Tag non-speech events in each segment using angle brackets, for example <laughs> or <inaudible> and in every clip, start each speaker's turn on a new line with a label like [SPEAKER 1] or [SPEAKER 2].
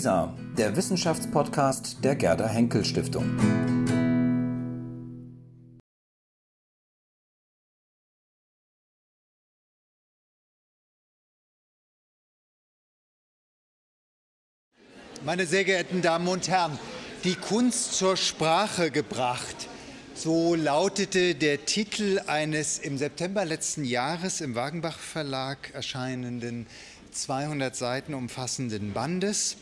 [SPEAKER 1] WISA, der Wissenschaftspodcast der Gerda Henkel Stiftung.
[SPEAKER 2] Meine sehr geehrten Damen und Herren, die Kunst zur Sprache gebracht. So lautete der Titel eines im September letzten Jahres im Wagenbach Verlag erscheinenden 200 Seiten umfassenden Bandes.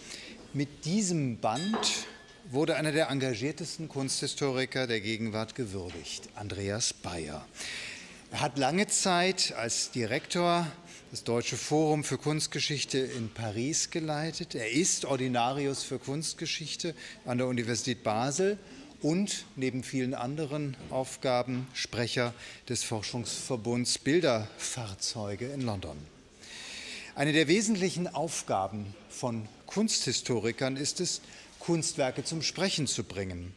[SPEAKER 2] Mit diesem Band wurde einer der engagiertesten Kunsthistoriker der Gegenwart gewürdigt, Andreas Bayer. Er hat lange Zeit als Direktor das Deutsche Forum für Kunstgeschichte in Paris geleitet. Er ist Ordinarius für Kunstgeschichte an der Universität Basel und neben vielen anderen Aufgaben Sprecher des Forschungsverbunds Bilderfahrzeuge in London. Eine der wesentlichen Aufgaben von Kunsthistorikern ist es, Kunstwerke zum Sprechen zu bringen.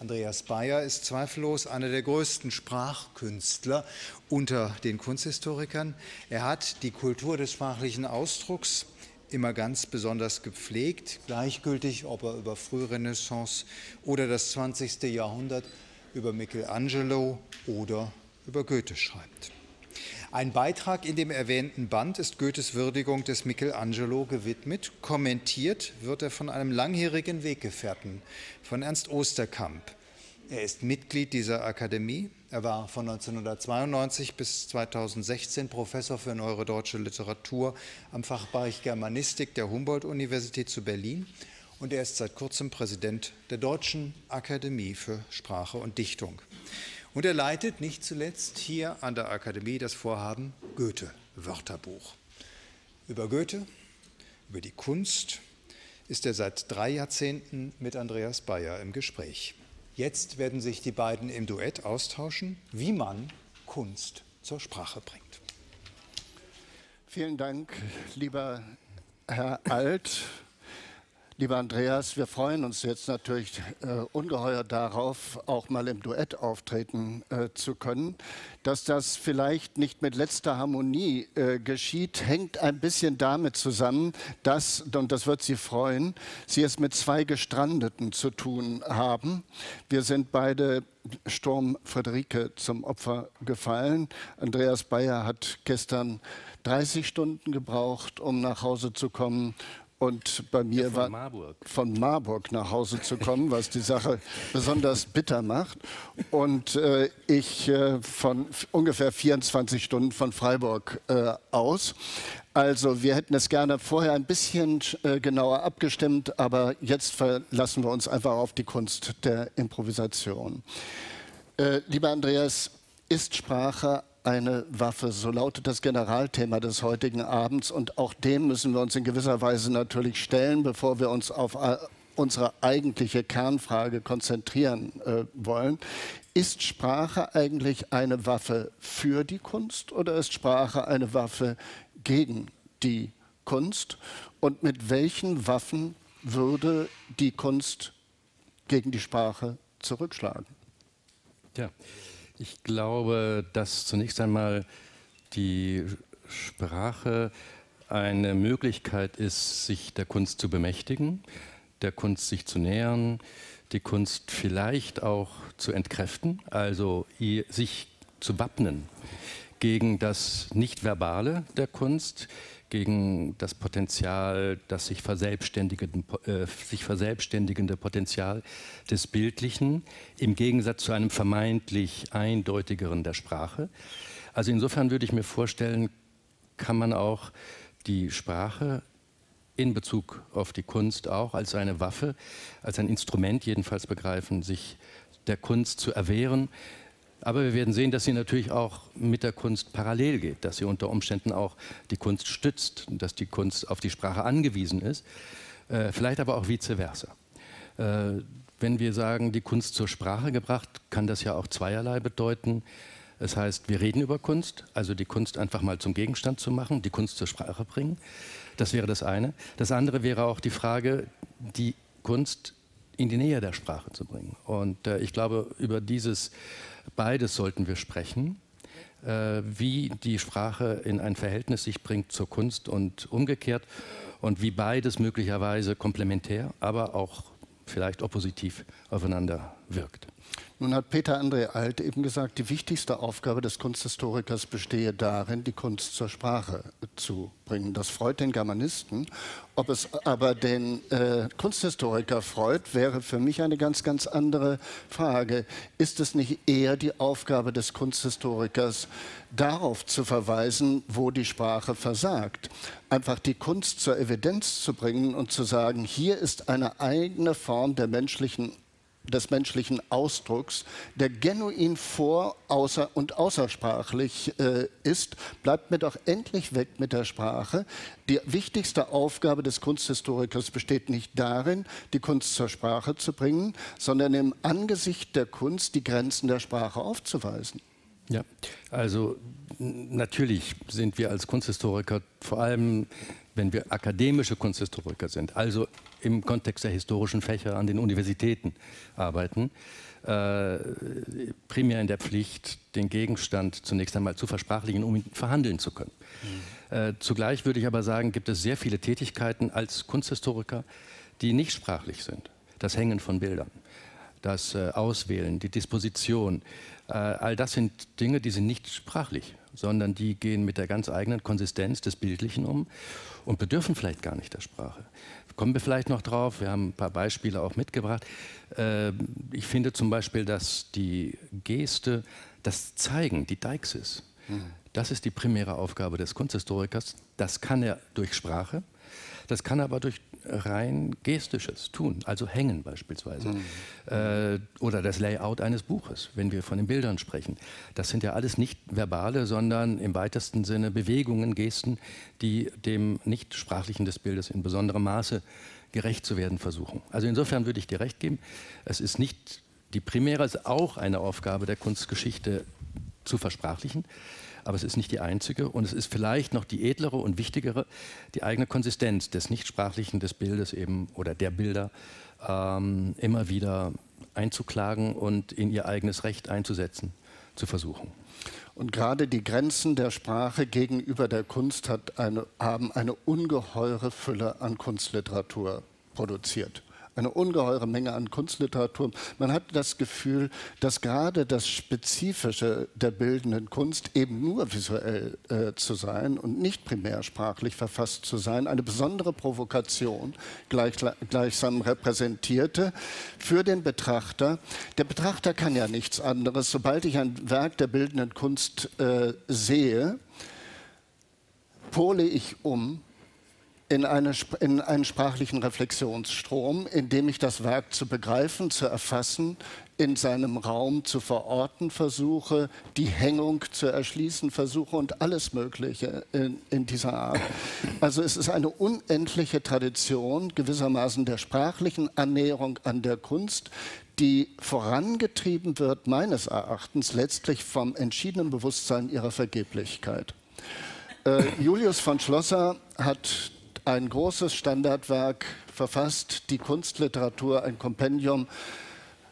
[SPEAKER 2] Andreas Bayer ist zweifellos einer der größten Sprachkünstler unter den Kunsthistorikern. Er hat die Kultur des sprachlichen Ausdrucks immer ganz besonders gepflegt, gleichgültig, ob er über Frührenaissance oder das 20. Jahrhundert, über Michelangelo oder über Goethe schreibt. Ein Beitrag in dem erwähnten Band ist Goethes Würdigung des Michelangelo gewidmet. Kommentiert wird er von einem langjährigen Weggefährten, von Ernst Osterkamp. Er ist Mitglied dieser Akademie. Er war von 1992 bis 2016 Professor für Neuere Deutsche Literatur am Fachbereich Germanistik der Humboldt-Universität zu Berlin und er ist seit kurzem Präsident der Deutschen Akademie für Sprache und Dichtung. Und er leitet nicht zuletzt hier an der Akademie das Vorhaben Goethe-Wörterbuch. Über Goethe, über die Kunst ist er seit drei Jahrzehnten mit Andreas Bayer im Gespräch. Jetzt werden sich die beiden im Duett austauschen, wie man Kunst zur Sprache bringt.
[SPEAKER 3] Vielen Dank, lieber Herr Alt. Lieber Andreas, wir freuen uns jetzt natürlich äh, ungeheuer darauf, auch mal im Duett auftreten äh, zu können. Dass das vielleicht nicht mit letzter Harmonie äh, geschieht, hängt ein bisschen damit zusammen, dass, und das wird Sie freuen, Sie es mit zwei Gestrandeten zu tun haben. Wir sind beide Sturm Friederike zum Opfer gefallen. Andreas Bayer hat gestern 30 Stunden gebraucht, um nach Hause zu kommen und bei mir ja, war Marburg. von Marburg nach Hause zu kommen, was die Sache <laughs> besonders bitter macht. Und äh, ich äh, von ungefähr 24 Stunden von Freiburg äh, aus. Also wir hätten es gerne vorher ein bisschen äh, genauer abgestimmt, aber jetzt verlassen wir uns einfach auf die Kunst der Improvisation. Äh, lieber Andreas, ist Sprache eine Waffe. So lautet das Generalthema des heutigen Abends. Und auch dem müssen wir uns in gewisser Weise natürlich stellen, bevor wir uns auf äh, unsere eigentliche Kernfrage konzentrieren äh, wollen. Ist Sprache eigentlich eine Waffe für die Kunst oder ist Sprache eine Waffe gegen die Kunst? Und mit welchen Waffen würde die Kunst gegen die Sprache zurückschlagen?
[SPEAKER 4] Ja. Ich glaube, dass zunächst einmal die Sprache eine Möglichkeit ist, sich der Kunst zu bemächtigen, der Kunst sich zu nähern, die Kunst vielleicht auch zu entkräften, also sich zu wappnen gegen das Nichtverbale der Kunst, gegen das Potenzial, das sich verselbstständigende, äh, sich verselbstständigende Potenzial des Bildlichen im Gegensatz zu einem vermeintlich eindeutigeren der Sprache. Also insofern würde ich mir vorstellen, kann man auch die Sprache in Bezug auf die Kunst auch als eine Waffe, als ein Instrument jedenfalls begreifen, sich der Kunst zu erwehren, aber wir werden sehen, dass sie natürlich auch mit der Kunst parallel geht, dass sie unter Umständen auch die Kunst stützt, dass die Kunst auf die Sprache angewiesen ist, äh, vielleicht aber auch vice versa. Äh, wenn wir sagen, die Kunst zur Sprache gebracht, kann das ja auch zweierlei bedeuten. Das heißt, wir reden über Kunst, also die Kunst einfach mal zum Gegenstand zu machen, die Kunst zur Sprache bringen. Das wäre das eine. Das andere wäre auch die Frage, die Kunst in die Nähe der Sprache zu bringen. Und äh, ich glaube, über dieses Beides sollten wir sprechen. äh, wie die Sprache in ein Verhältnis sich bringt zur Kunst und umgekehrt und wie beides möglicherweise komplementär, aber auch vielleicht oppositiv aufeinander wirkt.
[SPEAKER 3] Nun hat Peter André Alt eben gesagt, die wichtigste Aufgabe des Kunsthistorikers bestehe darin, die Kunst zur Sprache zu bringen. Das freut den Germanisten. Ob es aber den äh, Kunsthistoriker freut, wäre für mich eine ganz, ganz andere Frage. Ist es nicht eher die Aufgabe des Kunsthistorikers, darauf zu verweisen, wo die Sprache versagt? Einfach die Kunst zur Evidenz zu bringen und zu sagen, hier ist eine eigene Form der menschlichen des menschlichen Ausdrucks, der genuin vor, außer und außersprachlich äh, ist, bleibt mir doch endlich weg mit der Sprache. Die wichtigste Aufgabe des Kunsthistorikers besteht nicht darin, die Kunst zur Sprache zu bringen, sondern im Angesicht der Kunst die Grenzen der Sprache aufzuweisen.
[SPEAKER 4] Ja, also natürlich sind wir als Kunsthistoriker vor allem wenn wir akademische Kunsthistoriker sind, also im Kontext der historischen Fächer an den Universitäten arbeiten, äh, primär in der Pflicht, den Gegenstand zunächst einmal zu versprachlichen, um ihn verhandeln zu können. Mhm. Äh, zugleich würde ich aber sagen, gibt es sehr viele Tätigkeiten als Kunsthistoriker, die nicht sprachlich sind. Das Hängen von Bildern, das äh, Auswählen, die Disposition, äh, all das sind Dinge, die sind nicht sprachlich, sondern die gehen mit der ganz eigenen Konsistenz des Bildlichen um und bedürfen vielleicht gar nicht der Sprache. Kommen wir vielleicht noch drauf, wir haben ein paar Beispiele auch mitgebracht. Äh, ich finde zum Beispiel, dass die Geste, das Zeigen, die Deixis, mhm. das ist die primäre Aufgabe des Kunsthistorikers. Das kann er durch Sprache, das kann er aber durch rein gestisches tun, also hängen beispielsweise. Mhm. Äh, oder das Layout eines Buches, wenn wir von den Bildern sprechen. Das sind ja alles nicht verbale, sondern im weitesten Sinne Bewegungen, Gesten, die dem Nicht-Sprachlichen des Bildes in besonderem Maße gerecht zu werden versuchen. Also insofern würde ich dir recht geben, es ist nicht die primäre, es ist auch eine Aufgabe der Kunstgeschichte zu versprachlichen aber es ist nicht die einzige und es ist vielleicht noch die edlere und wichtigere, die eigene Konsistenz des Nichtsprachlichen des Bildes eben oder der Bilder ähm, immer wieder einzuklagen und in ihr eigenes Recht einzusetzen, zu versuchen.
[SPEAKER 3] Und gerade die Grenzen der Sprache gegenüber der Kunst eine, haben eine ungeheure Fülle an Kunstliteratur produziert eine ungeheure Menge an Kunstliteratur. Man hat das Gefühl, dass gerade das Spezifische der bildenden Kunst, eben nur visuell äh, zu sein und nicht primärsprachlich verfasst zu sein, eine besondere Provokation gleich, gleichsam repräsentierte für den Betrachter. Der Betrachter kann ja nichts anderes. Sobald ich ein Werk der bildenden Kunst äh, sehe, pole ich um in, eine, in einen sprachlichen Reflexionsstrom, in dem ich das Werk zu begreifen, zu erfassen, in seinem Raum zu verorten versuche, die Hängung zu erschließen versuche und alles Mögliche in, in dieser Art. Also es ist eine unendliche Tradition gewissermaßen der sprachlichen Annäherung an der Kunst, die vorangetrieben wird, meines Erachtens, letztlich vom entschiedenen Bewusstsein ihrer Vergeblichkeit. Äh, Julius von Schlosser hat ein großes Standardwerk verfasst, die Kunstliteratur, ein Kompendium,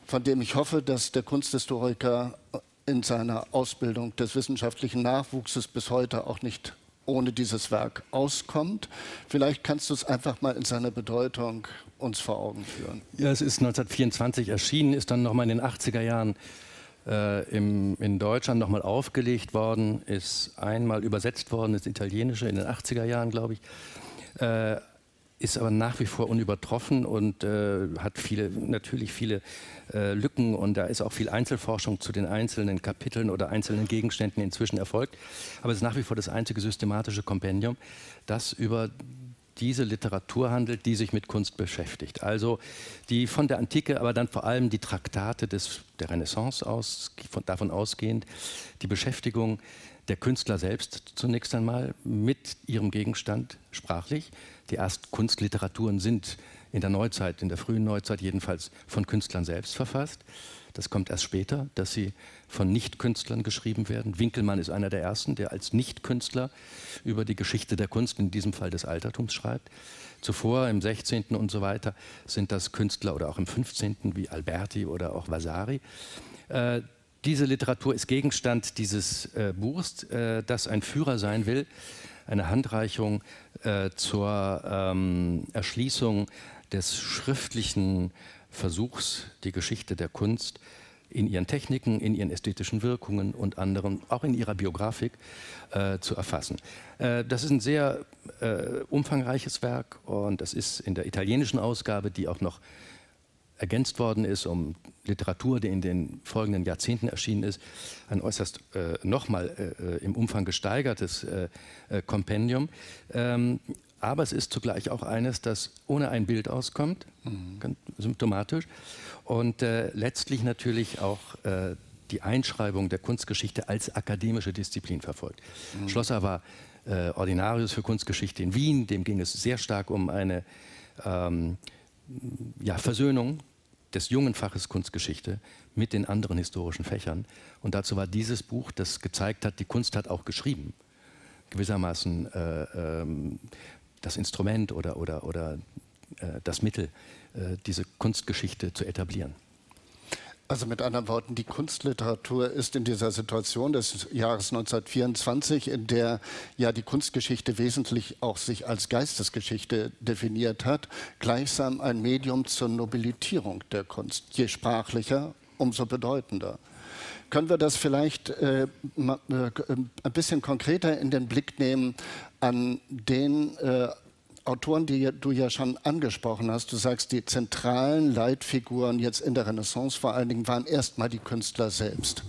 [SPEAKER 3] von dem ich hoffe, dass der Kunsthistoriker in seiner Ausbildung des wissenschaftlichen Nachwuchses bis heute auch nicht ohne dieses Werk auskommt. Vielleicht kannst du es einfach mal in seiner Bedeutung uns vor Augen führen.
[SPEAKER 4] Ja, es ist 1924 erschienen, ist dann nochmal in den 80er Jahren äh, im, in Deutschland nochmal aufgelegt worden, ist einmal übersetzt worden ins Italienische in den 80er Jahren, glaube ich äh, ist aber nach wie vor unübertroffen und äh, hat viele, natürlich viele äh, Lücken und da ist auch viel Einzelforschung zu den einzelnen Kapiteln oder einzelnen Gegenständen inzwischen erfolgt. Aber es ist nach wie vor das einzige systematische Kompendium, das über diese Literatur handelt, die sich mit Kunst beschäftigt. Also die von der Antike, aber dann vor allem die Traktate des, der Renaissance aus, von, davon ausgehend, die Beschäftigung der Künstler selbst zunächst einmal mit ihrem Gegenstand sprachlich. Die ersten Kunstliteraturen sind in der Neuzeit, in der frühen Neuzeit jedenfalls von Künstlern selbst verfasst. Das kommt erst später, dass sie von Nichtkünstlern geschrieben werden. Winkelmann ist einer der ersten, der als Nichtkünstler über die Geschichte der Kunst, in diesem Fall des Altertums, schreibt. Zuvor im 16. und so weiter sind das Künstler oder auch im 15. wie Alberti oder auch Vasari. Diese Literatur ist Gegenstand dieses äh, Buchs, äh, das ein Führer sein will, eine Handreichung äh, zur ähm, Erschließung des schriftlichen Versuchs, die Geschichte der Kunst in ihren Techniken, in ihren ästhetischen Wirkungen und anderen, auch in ihrer Biografik äh, zu erfassen. Äh, das ist ein sehr äh, umfangreiches Werk und das ist in der italienischen Ausgabe, die auch noch ergänzt worden ist um Literatur, die in den folgenden Jahrzehnten erschienen ist, ein äußerst äh, nochmal äh, äh, im Umfang gesteigertes äh, äh, Kompendium. Ähm, aber es ist zugleich auch eines, das ohne ein Bild auskommt, mhm. ganz symptomatisch, und äh, letztlich natürlich auch die Einschreibung der Kunstgeschichte als akademische Disziplin verfolgt. Mhm. Schlosser war Ordinarius für Kunstgeschichte in Wien, dem ging es sehr stark um eine ähm, ja, Versöhnung des jungen Faches Kunstgeschichte mit den anderen historischen Fächern. Und dazu war dieses Buch, das gezeigt hat, die Kunst hat auch geschrieben. Gewissermaßen äh, ähm, das Instrument oder, oder, oder äh, das Mittel, äh, diese Kunstgeschichte zu etablieren.
[SPEAKER 3] Also mit anderen Worten, die Kunstliteratur ist in dieser Situation des Jahres 1924, in der ja die Kunstgeschichte wesentlich auch sich als Geistesgeschichte definiert hat, gleichsam ein Medium zur Nobilitierung der Kunst. Je sprachlicher, umso bedeutender. Können wir das vielleicht äh, äh, ein bisschen konkreter in den Blick nehmen an den äh, Autoren, die du ja schon angesprochen hast, du sagst, die zentralen Leitfiguren jetzt in der Renaissance vor allen Dingen waren erstmal die Künstler selbst.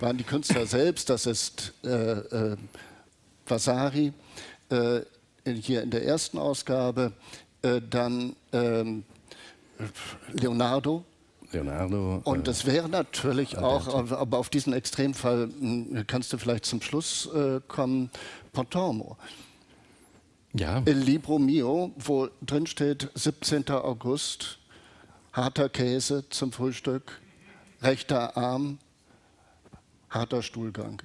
[SPEAKER 3] Waren die Künstler selbst, das ist äh, äh, Vasari äh, hier in der ersten Ausgabe, äh, dann ähm, Leonardo,
[SPEAKER 4] Leonardo.
[SPEAKER 3] Und es wäre natürlich auch, aber auf diesen Extremfall hm, kannst du vielleicht zum Schluss äh, kommen, Pontormo. Ja. Il Libro Mio, wo drin steht 17. August, harter Käse zum Frühstück, rechter Arm, harter Stuhlgang.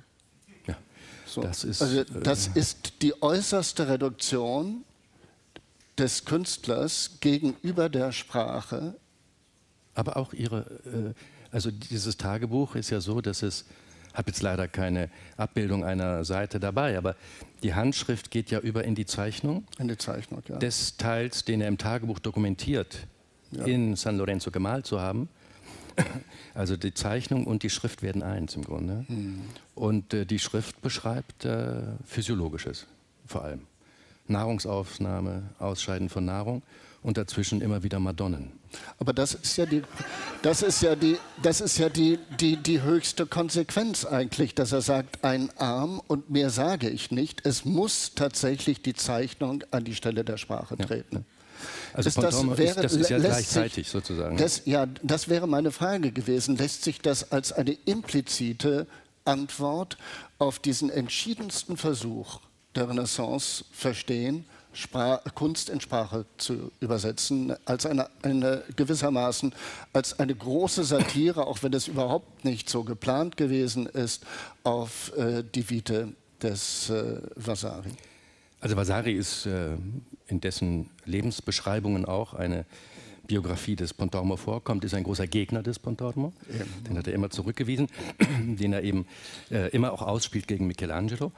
[SPEAKER 4] Ja, so. das, ist,
[SPEAKER 3] also das äh, ist die äußerste Reduktion des Künstlers gegenüber der Sprache.
[SPEAKER 4] Aber auch ihre, äh, also dieses Tagebuch ist ja so, dass es habe jetzt leider keine Abbildung einer Seite dabei, aber die Handschrift geht ja über in die Zeichnung.
[SPEAKER 3] In die Zeichnung, ja.
[SPEAKER 4] Des Teils, den er im Tagebuch dokumentiert, ja. in San Lorenzo gemalt zu haben. <clears throat> Also die Zeichnung und die Schrift werden eins im Grunde. Mhm. Und äh, die Schrift beschreibt äh, Physiologisches vor allem. Nahrungsaufnahme, Ausscheiden von Nahrung und dazwischen immer wieder Madonnen.
[SPEAKER 3] Aber das ist ja die, das ist ja die, das ist ja die, die, die höchste Konsequenz eigentlich, dass er sagt, ein Arm und mehr sage ich nicht. Es muss tatsächlich die Zeichnung an die Stelle der Sprache treten. Ja.
[SPEAKER 4] Also das, das, wäre, ist, das ist ja gleichzeitig sich, sozusagen.
[SPEAKER 3] Das, ja, das wäre meine Frage gewesen. Lässt sich das als eine implizite Antwort auf diesen entschiedensten Versuch der Renaissance verstehen? Sprach, Kunst in Sprache zu übersetzen, als eine, eine, gewissermaßen als eine große Satire, auch wenn es überhaupt nicht so geplant gewesen ist, auf äh, die Vite des äh, Vasari.
[SPEAKER 4] Also Vasari ist äh, in dessen Lebensbeschreibungen auch eine Biografie des Pontormo vorkommt, ist ein großer Gegner des Pontormo. Ja. Den hat er immer zurückgewiesen, <clears throat> den er eben äh, immer auch ausspielt gegen Michelangelo.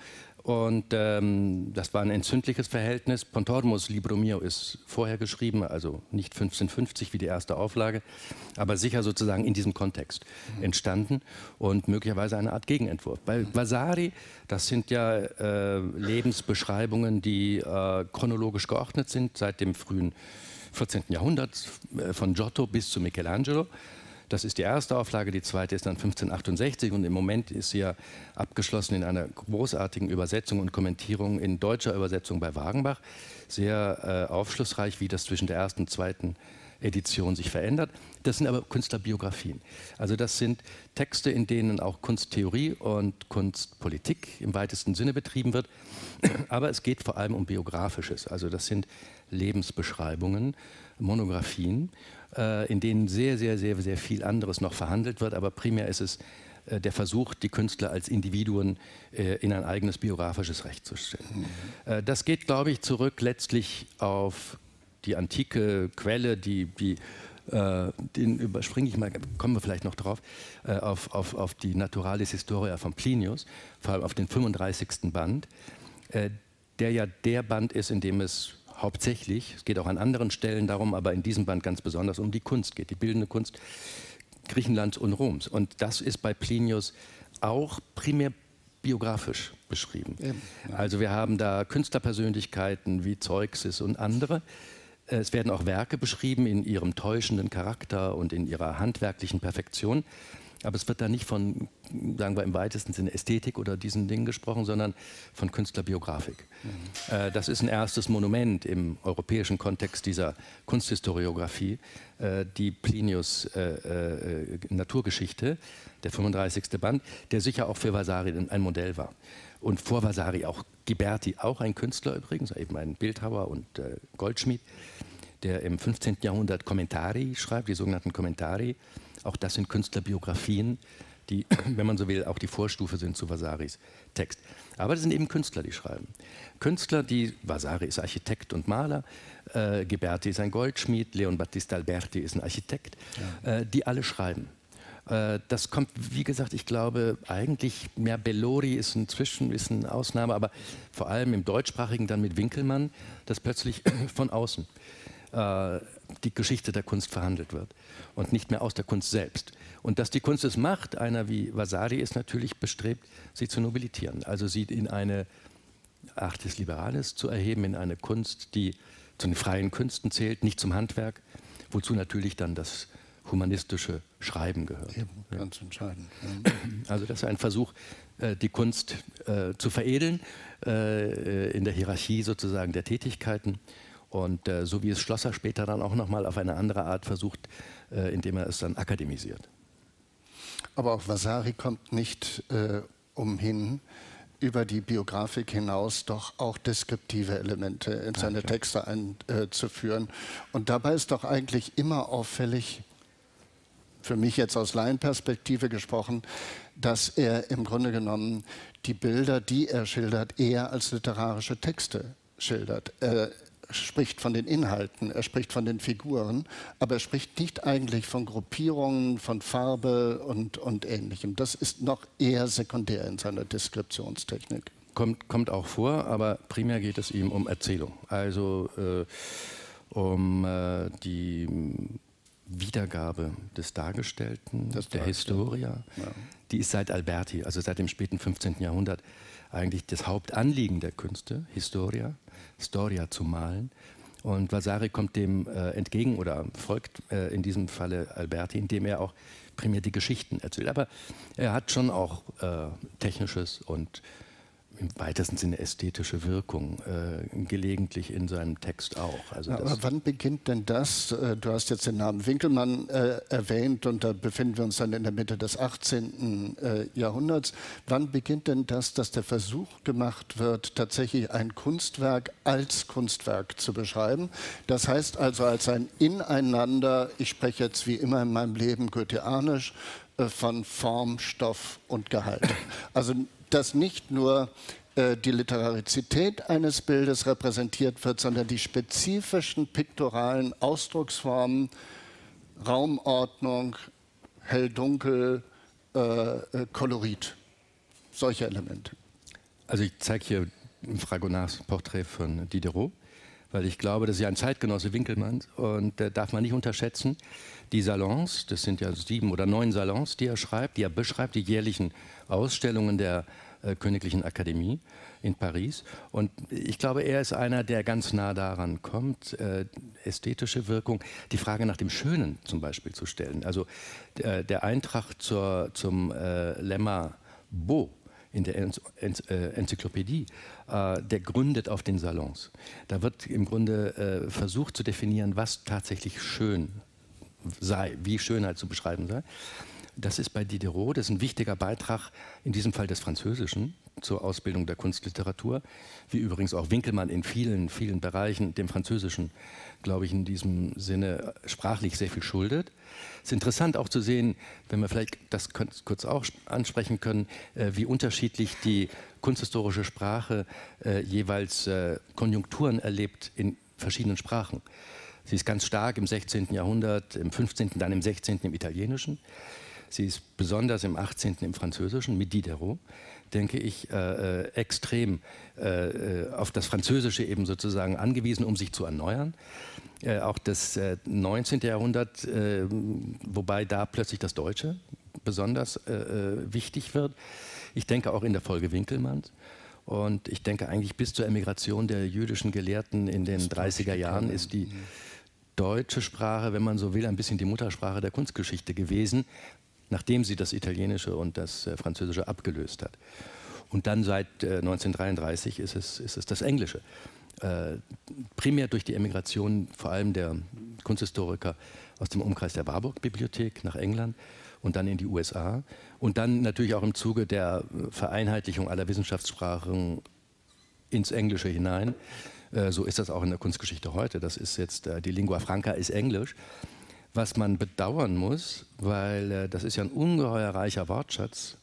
[SPEAKER 4] Und ähm, das war ein entzündliches Verhältnis. Pontormos Libro Mio ist vorher geschrieben, also nicht 1550 wie die erste Auflage, aber sicher sozusagen in diesem Kontext entstanden und möglicherweise eine Art Gegenentwurf. Bei Vasari, das sind ja äh, Lebensbeschreibungen, die äh, chronologisch geordnet sind, seit dem frühen 14. Jahrhundert, äh, von Giotto bis zu Michelangelo. Das ist die erste Auflage, die zweite ist dann 1568 und im Moment ist sie ja abgeschlossen in einer großartigen Übersetzung und Kommentierung in deutscher Übersetzung bei Wagenbach. Sehr äh, aufschlussreich, wie das zwischen der ersten und zweiten Edition sich verändert. Das sind aber Künstlerbiografien. Also das sind Texte, in denen auch Kunsttheorie und Kunstpolitik im weitesten Sinne betrieben wird. Aber es geht vor allem um Biografisches. Also das sind Lebensbeschreibungen, Monographien in denen sehr, sehr, sehr, sehr viel anderes noch verhandelt wird. Aber primär ist es äh, der Versuch, die Künstler als Individuen äh, in ein eigenes biografisches Recht zu stellen. Mhm. das geht, glaube ich, zurück letztlich auf die antike Quelle, die, die äh, den überspringe ich mal, kommen wir vielleicht noch drauf, äh, auf, auf, auf die Naturalis Historia von Plinius, vor allem auf den 35. Band, äh, der ja der Band ist, in dem es hauptsächlich, es geht auch an anderen Stellen darum, aber in diesem Band ganz besonders um die Kunst geht, die bildende Kunst Griechenlands und Roms. Und das ist bei Plinius auch primär biografisch beschrieben. Also wir haben da Künstlerpersönlichkeiten wie Zeuxis und andere. Es werden auch Werke beschrieben in ihrem täuschenden Charakter und in ihrer handwerklichen Perfektion. Aber es wird da nicht von, sagen wir im weitesten Sinne, Ästhetik oder diesen Dingen gesprochen, sondern von Künstlerbiografik. Mhm. Äh, das ist ein erstes Monument im europäischen Kontext dieser Kunsthistoriografie, äh, die Plinius äh, äh Naturgeschichte, der 35. Band, der sicher auch für Vasari ein Modell war. Und vor Vasari auch Ghiberti, auch ein Künstler übrigens, eben ein Bildhauer und äh, Goldschmied, der im 15. Jahrhundert Kommentari schreibt, die sogenannten Kommentari auch das sind Künstlerbiografien, die, <clears throat> wenn man so will, auch die Vorstufe sind zu Vasaris Text. Aber das sind eben Künstler, die schreiben. Künstler, die, Vasari ist Architekt und Maler, äh, Ghiberti ist ein Goldschmied, Leon Battista Alberti ist ein Architekt, ja. äh, die alle schreiben. Äh, das kommt, wie gesagt, ich glaube, eigentlich mehr Bellori ist inzwischen ist eine Ausnahme, aber vor allem im deutschsprachigen dann mit Winkelmann, dass plötzlich <clears throat> von außen äh, die Geschichte der Kunst verhandelt wird und nicht mehr aus der Kunst selbst. Und dass die Kunst es macht, einer wie Vasari ist natürlich bestrebt, sie zu nobilitieren, also sie in eine Artis Liberales zu erheben, in eine Kunst, die zu den freien Künsten zählt, nicht zum Handwerk, wozu natürlich dann das humanistische Schreiben gehört. Eben,
[SPEAKER 3] ganz entscheidend. <clears throat>
[SPEAKER 4] Also das ist ein Versuch, äh, die Kunst äh, zu veredeln, in der Hierarchie sozusagen der Tätigkeiten und äh, so wie es Schlosser später dann auch nochmal auf eine andere Art versucht, äh, indem er es dann akademisiert.
[SPEAKER 3] Aber auch Vasari kommt nicht äh, umhin, über die Biografik hinaus doch auch deskriptive Elemente in seine ja, Texte einzuführen. Und dabei ist doch eigentlich immer auffällig, für mich jetzt aus Laienperspektive gesprochen, dass er im Grunde genommen die Bilder, die er schildert, eher als literarische Texte schildert. Er spricht von den Inhalten, er spricht von den Figuren, aber er spricht nicht eigentlich von Gruppierungen, von Farbe und, und Ähnlichem. Das ist noch eher sekundär in seiner Deskriptionstechnik.
[SPEAKER 4] Kommt, kommt auch vor, aber primär geht es ihm um Erzählung, also äh, um äh, die Wiedergabe des Dargestellten, das der Historia. Ja. Die ist seit Alberti, also seit dem späten 15. Jahrhundert, eigentlich das Hauptanliegen der Künste, Historia. Storia zu malen. Und Vasari kommt dem äh, entgegen oder folgt äh, in diesem Falle Alberti, indem er auch primär die Geschichten erzählt. Aber er hat schon auch äh, technisches und im weitesten Sinne ästhetische Wirkung, äh, gelegentlich in seinem Text auch.
[SPEAKER 3] Also Aber wann beginnt denn das? Äh, du hast jetzt den Namen Winkelmann äh, erwähnt und da befinden wir uns dann in der Mitte des 18. Äh, Jahrhunderts. Wann beginnt denn das, dass der Versuch gemacht wird, tatsächlich ein Kunstwerk als Kunstwerk zu beschreiben? Das heißt also als ein Ineinander, ich spreche jetzt wie immer in meinem Leben goetheanisch, äh, von Form, Stoff und Gehalt. Also dass nicht nur äh, die Literarizität eines Bildes repräsentiert wird, sondern die spezifischen piktoralen Ausdrucksformen, Raumordnung, hell-dunkel, äh, äh, Kolorit, solche Elemente.
[SPEAKER 4] Also ich zeige hier Fragonards Porträt von Diderot, weil ich glaube, das ist ja ein Zeitgenosse Winkelmanns und äh, darf man nicht unterschätzen. Die Salons, das sind ja sieben oder neun Salons, die er schreibt, die er beschreibt, die jährlichen Ausstellungen der äh, Königlichen Akademie in Paris. Und ich glaube, er ist einer, der ganz nah daran kommt, äh, ästhetische Wirkung, die Frage nach dem Schönen zum Beispiel zu stellen. Also äh, der Eintrag zur, zum äh, Lemma Beau in der en en äh, Enzyklopädie, äh, der gründet auf den Salons. Da wird im Grunde versucht zu definieren, was tatsächlich schön sei, wie Schönheit zu beschreiben sei. Das ist bei Diderot, das ist ein wichtiger Beitrag, in diesem Fall des Französischen, zur Ausbildung der Kunstliteratur, wie übrigens auch Winkelmann in vielen, vielen Bereichen dem Französischen, glaube ich, in diesem Sinne sprachlich sehr viel schuldet. Es ist interessant auch zu sehen, wenn wir vielleicht das kurz auch ansprechen können, äh, wie unterschiedlich die kunsthistorische Sprache äh, jeweils äh, Konjunkturen erlebt in verschiedenen Sprachen. Sie ist ganz stark im 16. Jahrhundert, im 15., dann im 16. im Italienischen. Sie ist besonders im 18. im Französischen mit Diderot, denke ich, äh, äh, extrem äh, äh, auf das Französische eben sozusagen angewiesen, um sich zu erneuern. Äh, auch das 19. Äh, Jahrhundert, wobei da plötzlich das Deutsche besonders wichtig wird. Ich denke auch in der Folge Winkelmanns. Und ich denke eigentlich bis zur Emigration der jüdischen Gelehrten in den 30er Jahren ist die deutsche Sprache, wenn man so will, ein bisschen die Muttersprache der Kunstgeschichte gewesen, nachdem sie das Italienische und das äh, Französische abgelöst hat. Und dann seit 1933 äh, ist es, ist es das Englische. Äh, primär durch die Emigration vor allem der Kunsthistoriker aus dem Umkreis der Warburg-Bibliothek nach England und dann in die USA. Und dann natürlich auch im Zuge der Vereinheitlichung aller Wissenschaftssprachen ins Englische hinein. So ist das auch in der Kunstgeschichte heute. Das ist jetzt, die Lingua Franca ist Englisch was man bedauern muss, weil äh, das ist ja ein ungeheuer reicher Wortschatz.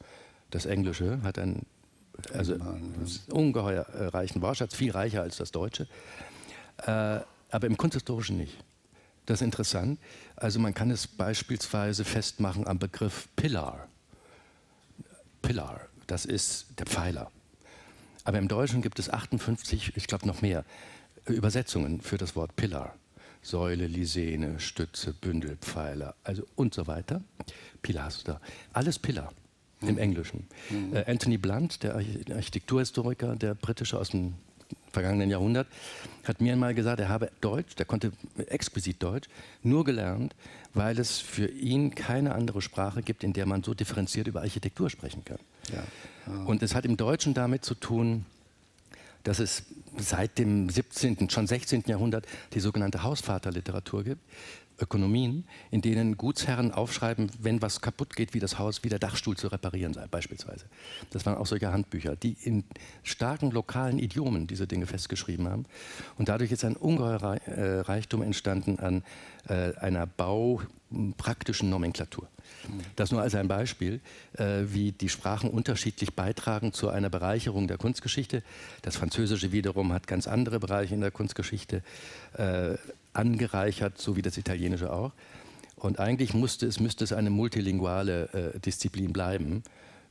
[SPEAKER 4] Das Englische hat einen also ungeheuer äh, reichen Wortschatz, viel reicher als das Deutsche, äh, aber im Kunsthistorischen nicht. Das ist interessant. Also man kann es beispielsweise festmachen am Begriff Pillar. Pillar, das ist der Pfeiler. Aber im Deutschen gibt es 58, ich glaube noch mehr, Übersetzungen für das Wort Pillar. Säule, Lisene, Stütze, Bündel, Pfeiler, also und so weiter. Pilaster, alles Pillar mhm. im Englischen. Mhm. Äh, Anthony Blunt, der Architekturhistoriker, der britische aus dem vergangenen Jahrhundert, hat mir einmal gesagt, er habe Deutsch, der konnte exquisit Deutsch, nur gelernt, weil es für ihn keine andere Sprache gibt, in der man so differenziert über Architektur sprechen kann. Ja. Ja. Und es hat im Deutschen damit zu tun, dass es seit dem 17., schon 16. Jahrhundert die sogenannte Hausvaterliteratur gibt, Ökonomien, in denen Gutsherren aufschreiben, wenn was kaputt geht, wie das Haus, wie der Dachstuhl zu reparieren sei, beispielsweise. Das waren auch solche Handbücher, die in starken lokalen Idiomen diese Dinge festgeschrieben haben. Und dadurch ist ein ungeheurer äh, Reichtum entstanden an äh, einer baupraktischen Nomenklatur. Das nur als ein Beispiel, äh, wie die Sprachen unterschiedlich beitragen zu einer Bereicherung der Kunstgeschichte. Das Französische wiederum hat ganz andere Bereiche in der Kunstgeschichte äh, angereichert, so wie das Italienische auch. Und eigentlich musste es, müsste es eine multilinguale äh, Disziplin bleiben,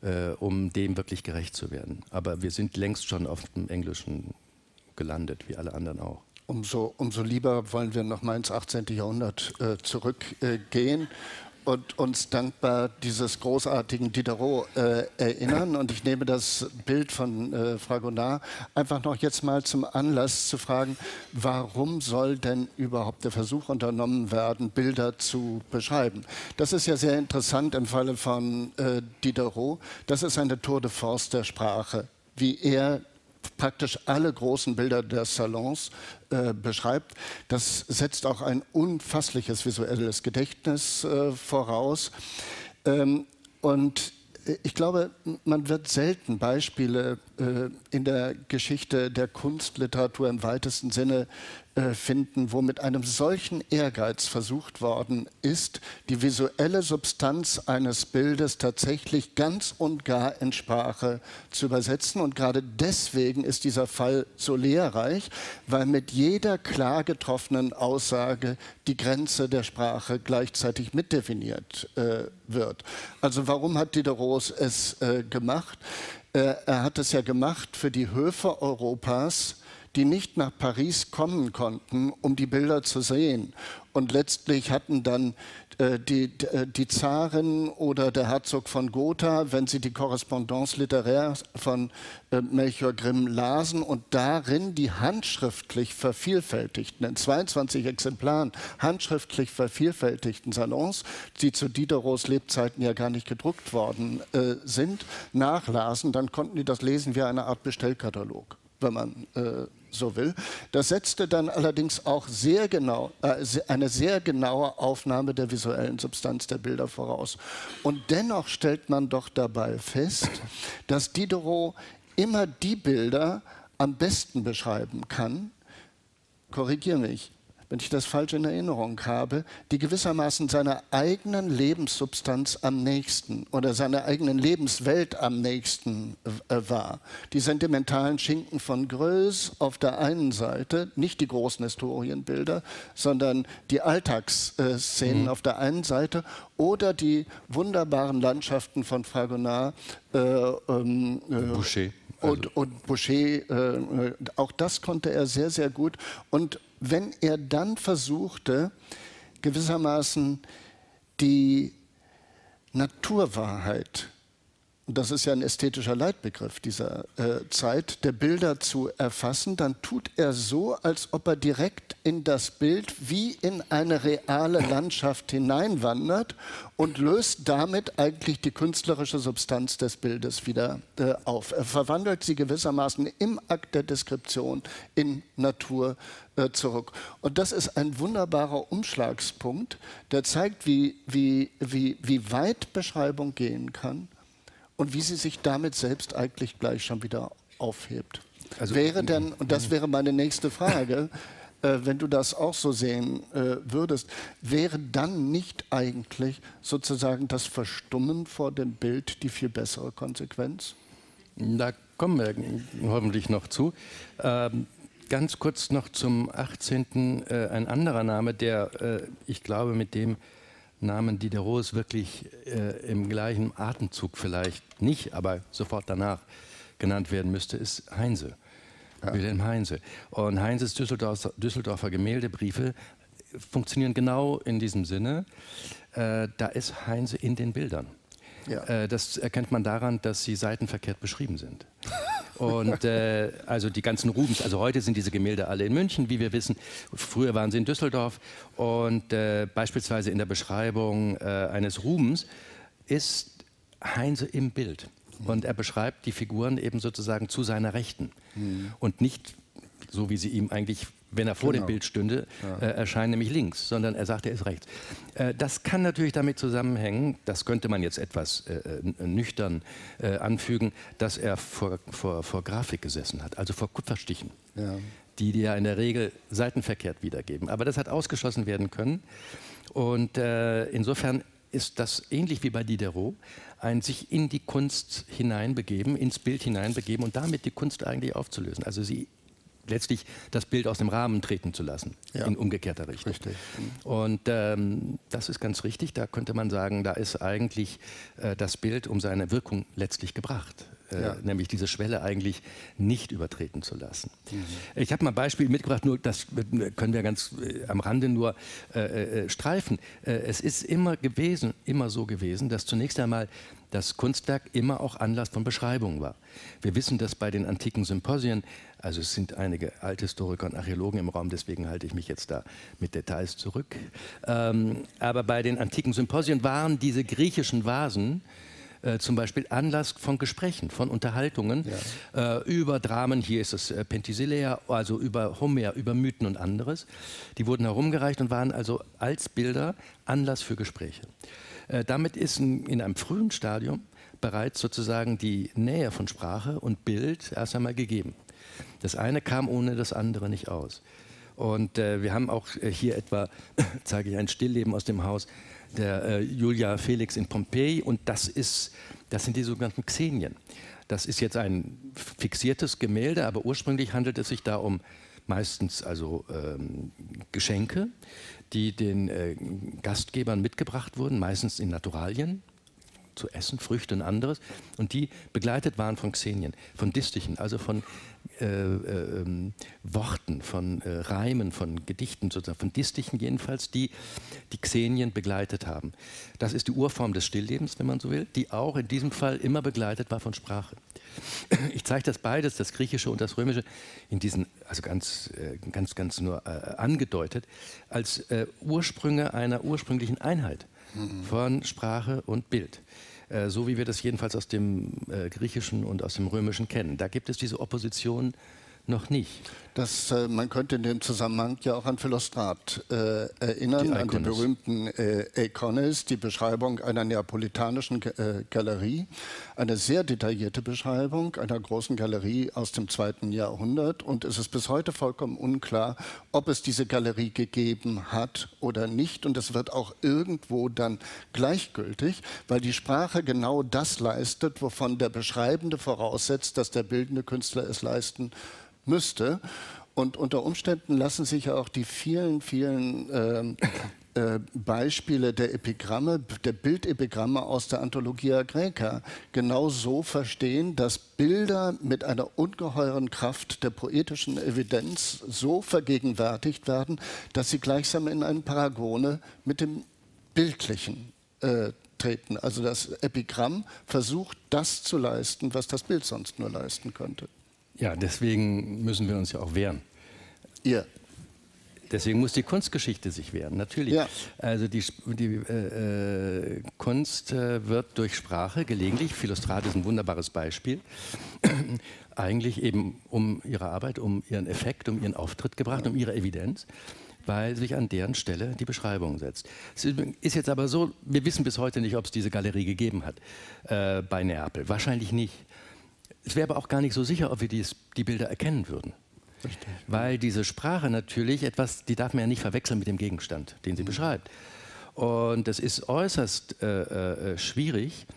[SPEAKER 4] äh, um dem wirklich gerecht zu werden. Aber wir sind längst schon auf dem Englischen gelandet, wie alle anderen auch.
[SPEAKER 3] Umso, umso lieber wollen wir noch mal ins 18. Jahrhundert äh, zurückgehen und uns dankbar dieses großartigen Diderot äh, erinnern. Und ich nehme das Bild von äh, Fragonard einfach noch jetzt mal zum Anlass zu fragen, warum soll denn überhaupt der Versuch unternommen werden, Bilder zu beschreiben? Das ist ja sehr interessant im Falle von äh, Diderot. Das ist eine Tour de Force der Sprache, wie er praktisch alle großen Bilder des Salons äh, beschreibt. Das setzt auch ein unfassliches visuelles Gedächtnis äh, voraus. Ähm, und ich glaube, man wird selten Beispiele äh, in der Geschichte der Kunstliteratur im weitesten Sinne finden, wo mit einem solchen Ehrgeiz versucht worden ist, die visuelle Substanz eines Bildes tatsächlich ganz und gar in Sprache zu übersetzen. Und gerade deswegen ist dieser Fall so lehrreich, weil mit jeder klar getroffenen Aussage die Grenze der Sprache gleichzeitig mitdefiniert äh, wird. Also warum hat Diderot es äh, gemacht? Äh, er hat es ja gemacht für die Höfe Europas, die nicht nach Paris kommen konnten, um die Bilder zu sehen. Und letztlich hatten dann äh, die, äh, die Zaren oder der Herzog von Gotha, wenn sie die Korrespondance littéraire von äh, Melchior Grimm lasen und darin die handschriftlich vervielfältigten, in 22 Exemplaren handschriftlich vervielfältigten Salons, die zu Diderots Lebzeiten ja gar nicht gedruckt worden sind, nachlasen, dann konnten die das lesen wie eine Art Bestellkatalog wenn man äh, so will. Das setzte dann allerdings auch sehr genau, äh, eine sehr genaue Aufnahme der visuellen Substanz der Bilder voraus. Und dennoch stellt man doch dabei fest, dass Diderot immer die Bilder am besten beschreiben kann, korrigiere mich, wenn ich das falsch in Erinnerung habe, die gewissermaßen seiner eigenen Lebenssubstanz am nächsten oder seiner eigenen Lebenswelt am nächsten äh, war. Die sentimentalen Schinken von Größ auf der einen Seite, nicht die großen Historienbilder, sondern die Alltagsszenen mhm. auf der einen Seite oder die wunderbaren Landschaften von Fragonard. Äh, ähm,
[SPEAKER 4] äh, Boucher.
[SPEAKER 3] Also. Und, und Boucher, äh, auch das konnte er sehr, sehr gut. Und wenn er dann versuchte, gewissermaßen die Naturwahrheit und das ist ja ein ästhetischer Leitbegriff dieser äh, Zeit, der Bilder zu erfassen, dann tut er so, als ob er direkt in das Bild wie in eine reale Landschaft hineinwandert und löst damit eigentlich die künstlerische Substanz des Bildes wieder äh, auf. Er verwandelt sie gewissermaßen im Akt der Deskription in Natur äh, zurück. Und das ist ein wunderbarer Umschlagspunkt, der zeigt, wie, wie, wie, wie weit Beschreibung gehen kann und wie sie sich damit selbst eigentlich gleich schon wieder aufhebt. Also, wäre denn, und das wäre meine nächste Frage, <laughs> äh, wenn du das auch so sehen äh, würdest, wäre dann nicht eigentlich sozusagen das Verstummen vor dem Bild die viel bessere Konsequenz?
[SPEAKER 4] Da kommen wir hoffentlich noch zu. Ähm, ganz kurz noch zum 18. Äh, ein anderer Name, der, äh, ich glaube, mit dem Namen Diderot wirklich äh, im gleichen Atemzug vielleicht nicht, aber sofort danach genannt werden müsste, ist Heinse. Ja. Wilhelm Heinse. Und Heinses Düsseldorfer, Düsseldorfer Gemäldebriefe funktionieren genau in diesem Sinne. Äh, da ist Heinse in den Bildern. Ja. Äh, das erkennt man daran, dass sie seitenverkehrt beschrieben sind. <laughs> Und äh, also die ganzen Rubens, also heute sind diese Gemälde alle in München, wie wir wissen. Früher waren sie in Düsseldorf. Und äh, beispielsweise in der Beschreibung äh, eines Rubens ist Heinze im Bild. Und er beschreibt die Figuren eben sozusagen zu seiner Rechten. Mhm. Und nicht so, wie sie ihm eigentlich wenn er vor genau. dem Bild stünde, ja. äh, erscheint nämlich links, sondern er sagt, er ist rechts. Äh, das kann natürlich damit zusammenhängen, das könnte man jetzt etwas äh, nüchtern äh, anfügen, dass er vor, vor, vor Grafik gesessen hat, also vor Kupferstichen. Ja. Die, die ja in der Regel seitenverkehrt wiedergeben. Aber das hat ausgeschlossen werden können. Und äh, insofern ist das ähnlich wie bei Diderot, ein sich in die Kunst hineinbegeben, ins Bild hineinbegeben und damit die Kunst eigentlich aufzulösen. Also sie letztlich das Bild aus dem Rahmen treten zu lassen, ja. in umgekehrter Richtung. Richtig. Und ähm, das ist ganz richtig. Da könnte man sagen, da ist eigentlich äh, das Bild um seine Wirkung letztlich gebracht. Äh, ja. nämlich diese Schwelle eigentlich nicht übertreten zu lassen. Mhm. Ich habe mal ein Beispiel mitgebracht, nur das können wir ganz äh, am Rande nur äh, äh, streifen. Es ist immer gewesen, immer so gewesen, dass zunächst einmal das Kunstwerk immer auch Anlass von Beschreibungen war. Wir wissen das bei den antiken Symposien, also es sind einige Althistoriker und Archäologen im Raum, deswegen halte ich mich jetzt da mit Details zurück. Ähm, aber bei den antiken Symposien waren diese griechischen Vasen äh, zum Beispiel Anlass von Gesprächen, von Unterhaltungen ja. äh, über Dramen, hier ist es äh, Penthesilea, also über Homer, über Mythen und anderes. Die wurden herumgereicht und waren also als Bilder Anlass für Gespräche. Äh, damit ist in, in einem frühen Stadium bereits sozusagen die Nähe von Sprache und Bild erst einmal gegeben. Das eine kam ohne das andere nicht aus. Und äh, wir haben auch äh, hier etwa, <laughs> zeige ich ein Stillleben aus dem Haus, der äh, Julia Felix in Pompeji und das, ist, das sind die sogenannten Xenien. Das ist jetzt ein fixiertes Gemälde, aber ursprünglich handelt es sich da um meistens also ähm, Geschenke, die den äh, Gastgebern mitgebracht wurden, meistens in Naturalien, zu essen, Früchte und anderes, und die begleitet waren von Xenien, von Distichen, also von äh, äh, ähm, Worten, von äh, Reimen, von Gedichten, sozusagen, von Distichen jedenfalls, die die Xenien begleitet haben. Das ist die Urform des Stilllebens, wenn man so will, die auch in diesem Fall immer begleitet war von Sprache. <clears throat> Ich zeige das beides, das Griechische und das Römische, in diesen, also ganz, äh, ganz, ganz nur äh, angedeutet, als äh, Ursprünge einer ursprünglichen Einheit mhm. von Sprache und Bild. Äh, so wie wir das jedenfalls aus dem äh, Griechischen und aus dem Römischen kennen. Da gibt es diese Opposition noch nicht.
[SPEAKER 3] Das, äh, man könnte in dem Zusammenhang ja auch an Philostrat äh, erinnern, an die berühmten äh, Eikones, die Beschreibung einer neapolitanischen äh, Galerie, eine sehr detaillierte Beschreibung einer großen Galerie aus dem zweiten Jahrhundert. Und es ist bis heute vollkommen unklar, ob es diese Galerie gegeben hat oder nicht. Und es wird auch irgendwo dann gleichgültig, weil die Sprache genau das leistet, wovon der Beschreibende voraussetzt, dass der bildende Künstler es leisten müsste. Und unter Umständen lassen sich auch die vielen, vielen ähm, äh, Beispiele der Epigramme, der Bildepigramme aus der Anthologia Graeca genau so verstehen, dass Bilder mit einer ungeheuren Kraft der poetischen Evidenz so vergegenwärtigt werden, dass sie gleichsam in eine Paragone mit dem Bildlichen äh, treten. Also das Epigramm versucht das zu leisten, was das Bild sonst nur leisten könnte.
[SPEAKER 4] Ja, deswegen müssen wir uns ja auch wehren.
[SPEAKER 3] Ihr.
[SPEAKER 4] Deswegen muss die Kunstgeschichte sich wehren, natürlich. Ja. Also die, die äh, äh, Kunst äh, wird durch Sprache gelegentlich, Philostrat ist ein wunderbares Beispiel, <clears throat> eigentlich eben um ihre Arbeit, um ihren Effekt, um ihren Auftritt gebracht, um ihre Evidenz, weil sich an deren Stelle die Beschreibung setzt. Es ist jetzt aber so, wir wissen bis heute nicht, ob es diese Galerie gegeben hat äh, bei Neapel. Wahrscheinlich nicht. Es wäre aber auch gar nicht so sicher, ob wir dies, die Bilder erkennen würden. Richtig. Weil diese Sprache natürlich etwas, die darf man ja nicht verwechseln mit dem Gegenstand, den sie mhm. beschreibt. Und es ist äußerst äh, äh, schwierig,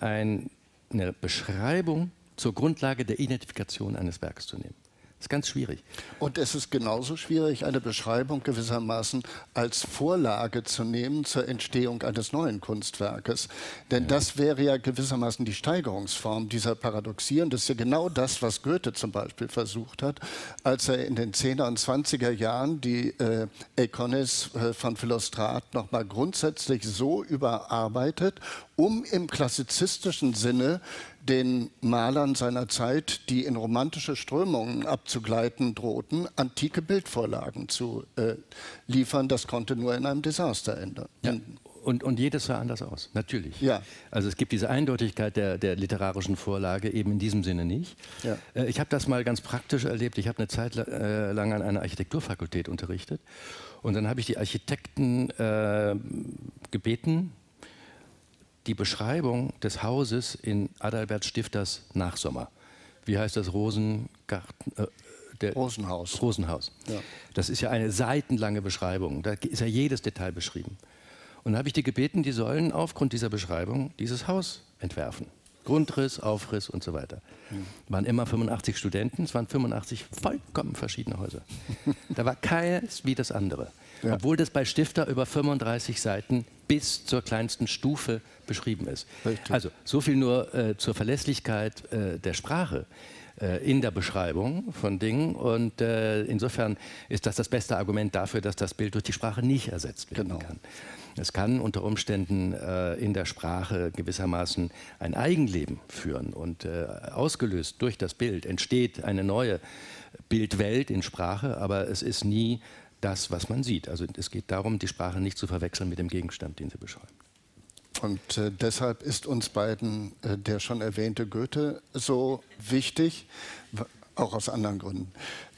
[SPEAKER 4] ein, eine Beschreibung zur Grundlage der Identifikation eines Werks zu nehmen. Das ist ganz schwierig.
[SPEAKER 3] Und es ist genauso schwierig, eine Beschreibung gewissermaßen als Vorlage zu nehmen zur Entstehung eines neuen Kunstwerkes. Denn ja. das wäre ja gewissermaßen die Steigerungsform dieser Paradoxien. Das ist ja genau das, was Goethe zum Beispiel versucht hat, als er in den 10er und 20er Jahren die äh, Econis äh, von Philostrat nochmal grundsätzlich so überarbeitet, um im klassizistischen Sinne den Malern seiner Zeit, die in romantische Strömungen abzugleiten drohten, antike Bildvorlagen zu äh, liefern. Das konnte nur in einem Desaster enden.
[SPEAKER 4] Ja. Und, und, jedes sah anders aus, natürlich. Ja. Also es gibt diese Eindeutigkeit der, der literarischen Vorlage eben in diesem Sinne nicht. Ja. Äh, ich habe das mal ganz praktisch erlebt. Ich habe eine Zeit äh, lang an einer Architekturfakultät unterrichtet. Und dann habe ich die Architekten äh, gebeten, die Beschreibung des Hauses in Adalbert Stifters Nachsommer. Wie heißt das? Rosengarten? Äh,
[SPEAKER 3] der Rosenhaus.
[SPEAKER 4] Rosenhaus. Ja. Das ist ja eine seitenlange Beschreibung. Da ist ja jedes Detail beschrieben. Und da habe ich die gebeten, die sollen aufgrund dieser Beschreibung dieses Haus entwerfen. Grundriss, Aufriss und so weiter. Mhm. waren immer 85 Studenten, es waren 85 vollkommen verschiedene Häuser. da war keines wie das andere. Ja. Obwohl das bei Stifter über 35 Seiten bis zur kleinsten Stufe beschrieben ist. Richtig. Also so viel nur äh, zur Verlässlichkeit äh, der Sprache äh, in der Beschreibung von Dingen. Und äh, insofern ist das das beste Argument dafür, dass das Bild durch die Sprache nicht ersetzt werden genau. kann. Es kann unter Umständen äh, in der Sprache gewissermaßen ein Eigenleben führen und äh, ausgelöst durch das Bild entsteht eine neue Bildwelt in Sprache, aber es ist nie das, was man sieht. Also es geht darum, die Sprache nicht zu verwechseln mit dem Gegenstand, den sie beschreiben.
[SPEAKER 3] Und äh, deshalb ist uns beiden äh, der schon erwähnte Goethe so wichtig, auch aus anderen Gründen.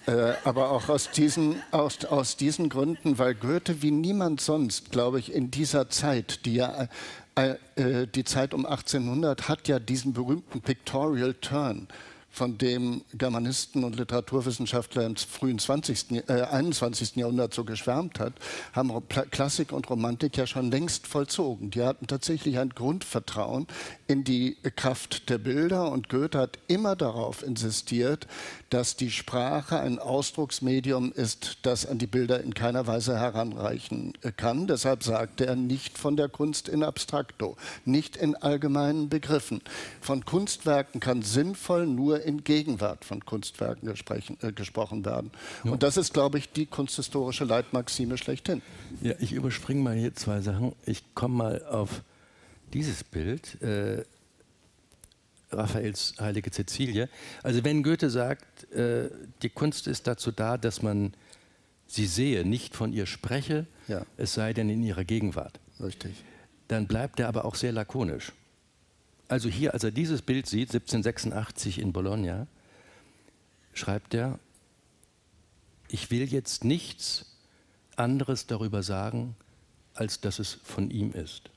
[SPEAKER 3] Äh, aber auch aus diesen, aus, aus diesen Gründen, weil Goethe wie niemand sonst, glaube ich, in dieser Zeit, die ja äh, äh, die Zeit um 1800 hat ja diesen berühmten Pictorial Turn von dem Germanisten und Literaturwissenschaftler im frühen 20., äh, 21. Jahrhundert so geschwärmt hat, haben Klassik und Romantik ja schon längst vollzogen. Die hatten tatsächlich ein Grundvertrauen in die Kraft der Bilder und Goethe hat immer darauf insistiert, dass die Sprache ein Ausdrucksmedium ist, das an die Bilder in keiner Weise heranreichen kann. Deshalb sagte er nicht von der Kunst in abstracto, nicht in allgemeinen Begriffen. Von Kunstwerken kann sinnvoll nur in Gegenwart von Kunstwerken gesprochen, äh, gesprochen werden. Ja. Und das ist, glaube ich, die kunsthistorische Leitmaxime schlechthin.
[SPEAKER 4] Ja, ich überspringe mal hier zwei Sachen. Ich komme mal auf dieses Bild. Äh, Raphaels Heilige Cäcilie. Also wenn Goethe sagt, äh, die Kunst ist dazu da, dass man sie sehe, nicht von ihr spreche, ja. es sei denn in ihrer Gegenwart.
[SPEAKER 3] Richtig.
[SPEAKER 4] Dann bleibt er aber auch sehr lakonisch. Also hier, als er dieses Bild sieht, 1786 in Bologna, schreibt er, ich will jetzt nichts anderes darüber sagen, als dass es von ihm ist.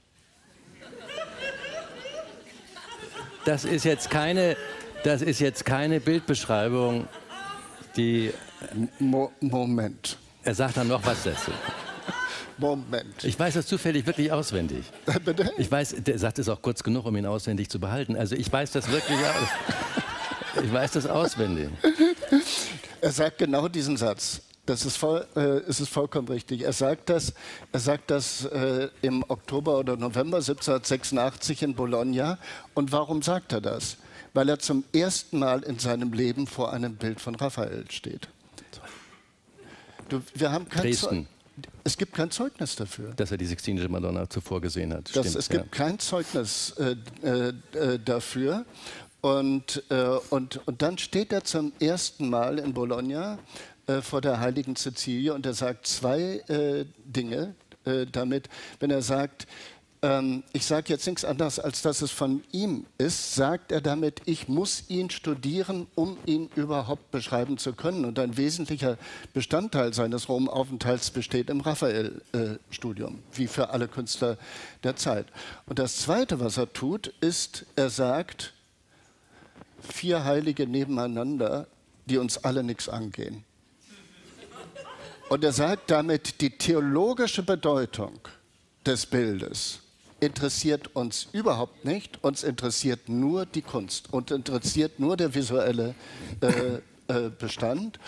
[SPEAKER 4] Das ist jetzt keine, das ist jetzt keine Bildbeschreibung, die.
[SPEAKER 3] Mo Moment.
[SPEAKER 4] Er sagt dann noch was dazu.
[SPEAKER 3] Moment.
[SPEAKER 4] Ich weiß das zufällig wirklich auswendig.
[SPEAKER 3] Bitte?
[SPEAKER 4] Ich weiß, der sagt es auch kurz genug, um ihn auswendig zu behalten. Also ich weiß das wirklich aus. Ich weiß das auswendig.
[SPEAKER 3] Er sagt genau diesen Satz. Das ist, voll, äh, es ist vollkommen richtig. Er sagt das, er sagt das äh, im Oktober oder November 1786 in Bologna. Und warum sagt er das? Weil er zum ersten Mal in seinem Leben vor einem Bild von Raphael steht. Du, wir haben kein
[SPEAKER 4] Dresden.
[SPEAKER 3] es gibt kein Zeugnis dafür.
[SPEAKER 4] Dass er die Sixtinische Madonna zuvor gesehen hat.
[SPEAKER 3] Das,
[SPEAKER 4] Stimmt,
[SPEAKER 3] es gibt
[SPEAKER 4] ja.
[SPEAKER 3] kein Zeugnis äh, äh, äh, dafür. Und, äh, und, und dann steht er zum ersten Mal in Bologna äh, vor der heiligen Cecilie und er sagt zwei äh, Dinge äh, damit. Wenn er sagt, ähm, ich sage jetzt nichts anderes, als dass es von ihm ist, sagt er damit, ich muss ihn studieren, um ihn überhaupt beschreiben zu können. Und ein wesentlicher Bestandteil seines Rom-Aufenthalts besteht im Raphael-Studium, wie für alle Künstler der Zeit. Und das Zweite, was er tut, ist, er sagt, vier Heilige nebeneinander, die uns alle nichts angehen. Und er sagt damit, die theologische Bedeutung des Bildes interessiert uns überhaupt nicht. Uns interessiert nur die Kunst und interessiert nur der visuelle äh, äh, Bestand.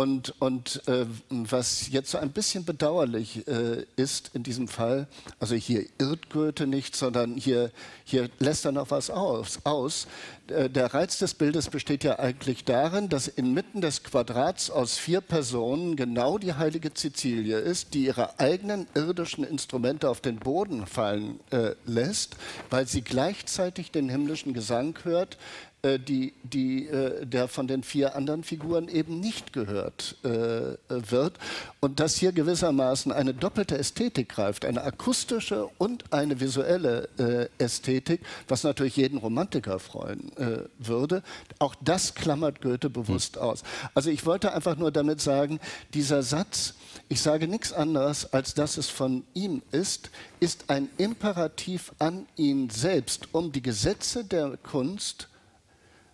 [SPEAKER 3] Und, und äh, was jetzt so ein bisschen bedauerlich äh, ist in diesem Fall, also hier irrt Goethe nicht, sondern hier, hier lässt er noch was aus. aus. Äh, der Reiz des Bildes besteht ja eigentlich darin, dass inmitten des Quadrats aus vier Personen genau die heilige Cecilie ist, die ihre eigenen irdischen Instrumente auf den Boden fallen äh, lässt, weil sie gleichzeitig den himmlischen Gesang hört, die, die, äh, der von den vier anderen Figuren eben nicht gehört äh, wird. Und dass hier gewissermaßen eine doppelte Ästhetik greift, eine akustische und eine visuelle äh, Ästhetik, was natürlich jeden Romantiker freuen äh, würde. Auch das klammert Goethe bewusst hm. aus. Also ich wollte einfach nur damit sagen, dieser Satz, ich sage nichts anderes, als dass es von ihm ist, ist ein Imperativ an ihn selbst, um die Gesetze der Kunst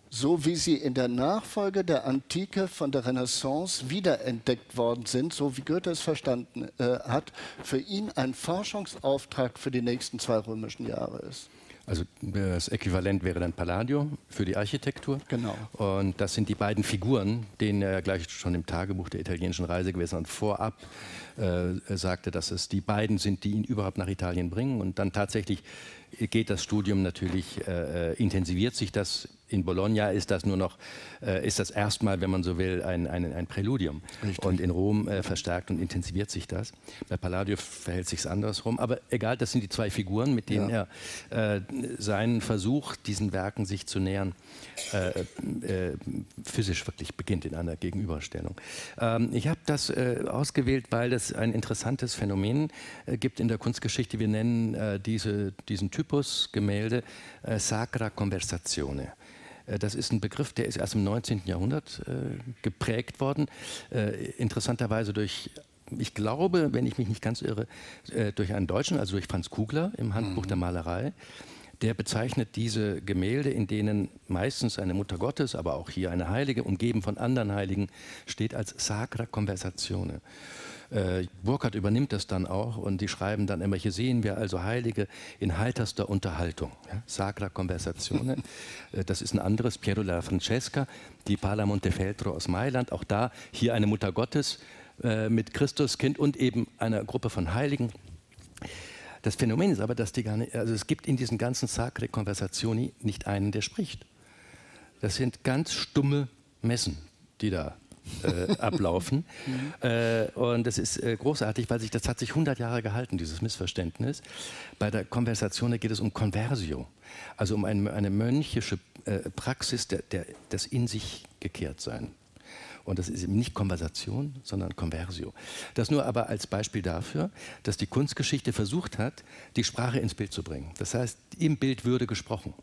[SPEAKER 3] so wie sie in der Nachfolge der Antike von der Renaissance wiederentdeckt worden sind, so wie Goethe es verstanden äh, hat, für ihn ein Forschungsauftrag für die nächsten zwei römischen Jahre ist.
[SPEAKER 4] Also das Äquivalent wäre dann Palladium für die Architektur.
[SPEAKER 3] Genau.
[SPEAKER 4] Und das sind die beiden Figuren, denen er gleich schon im Tagebuch der italienischen Reise gewesen und vorab äh, sagte, dass es die beiden sind, die ihn überhaupt nach Italien bringen. Und dann tatsächlich geht das Studium natürlich, äh, äh intensiviert sich das in Bologna ist das nur noch, äh, ist das erstmal, wenn man so will, ein, ein, ein Präludium. Richtig. Und in Rom äh, verstärkt und intensiviert sich das. Bei Palladio verhält sich es andersrum. Aber egal, das sind die zwei Figuren, mit denen ja. er äh, seinen Versuch, diesen Werken sich zu nähern, äh, äh, physisch wirklich beginnt in einer Gegenüberstellung. Ähm, ich habe das äh, ausgewählt, weil es ein interessantes Phänomen gibt in der Kunstgeschichte. Wir nennen diese, diesen Typus Gemälde Sacra Conversazione. Äh, das ist ein Begriff, der ist erst im 19. Jahrhundert äh, geprägt worden. Äh, interessanterweise durch ich glaube, wenn ich mich nicht ganz irre, durch einen Deutschen, also durch Franz Kugler im Handbuch mhm. der Malerei. Der bezeichnet diese Gemälde, in denen meistens eine Mutter Gottes, aber auch hier eine Heilige, umgeben von anderen Heiligen, steht als Sacra Conversazione. Äh, Burkhardt übernimmt das dann auch und die schreiben dann immer, hier sehen wir also Heilige in heiterster Unterhaltung. Ja? Sacra Conversazione. <laughs> äh, das ist ein anderes, Piero della Francesca, die Pala Montefeltro aus Mailand. Auch da hier eine Mutter Gottes äh, mit Christuskind und eben einer Gruppe von Heiligen. Das Phänomen ist aber, dass die gar nicht, also es gibt in diesen ganzen Sacre Conversazioni nicht einen, der spricht. Das sind ganz stumme Messen, die da äh, ablaufen. Mhm. Äh, und das ist äh, großartig, weil sich das hat sich 100 Jahre gehalten, dieses Missverständnis. Bei der Konversation geht es um Conversio, also um ein, eine mönchische äh, Praxis der, der, des in sich gekehrt sein. Und das ist eben nicht Konversation, sondern Conversio. Das nur aber als Beispiel dafür, dass die Kunstgeschichte versucht hat, die Sprache ins Bild zu bringen. Das heißt, im Bild würde gesprochen,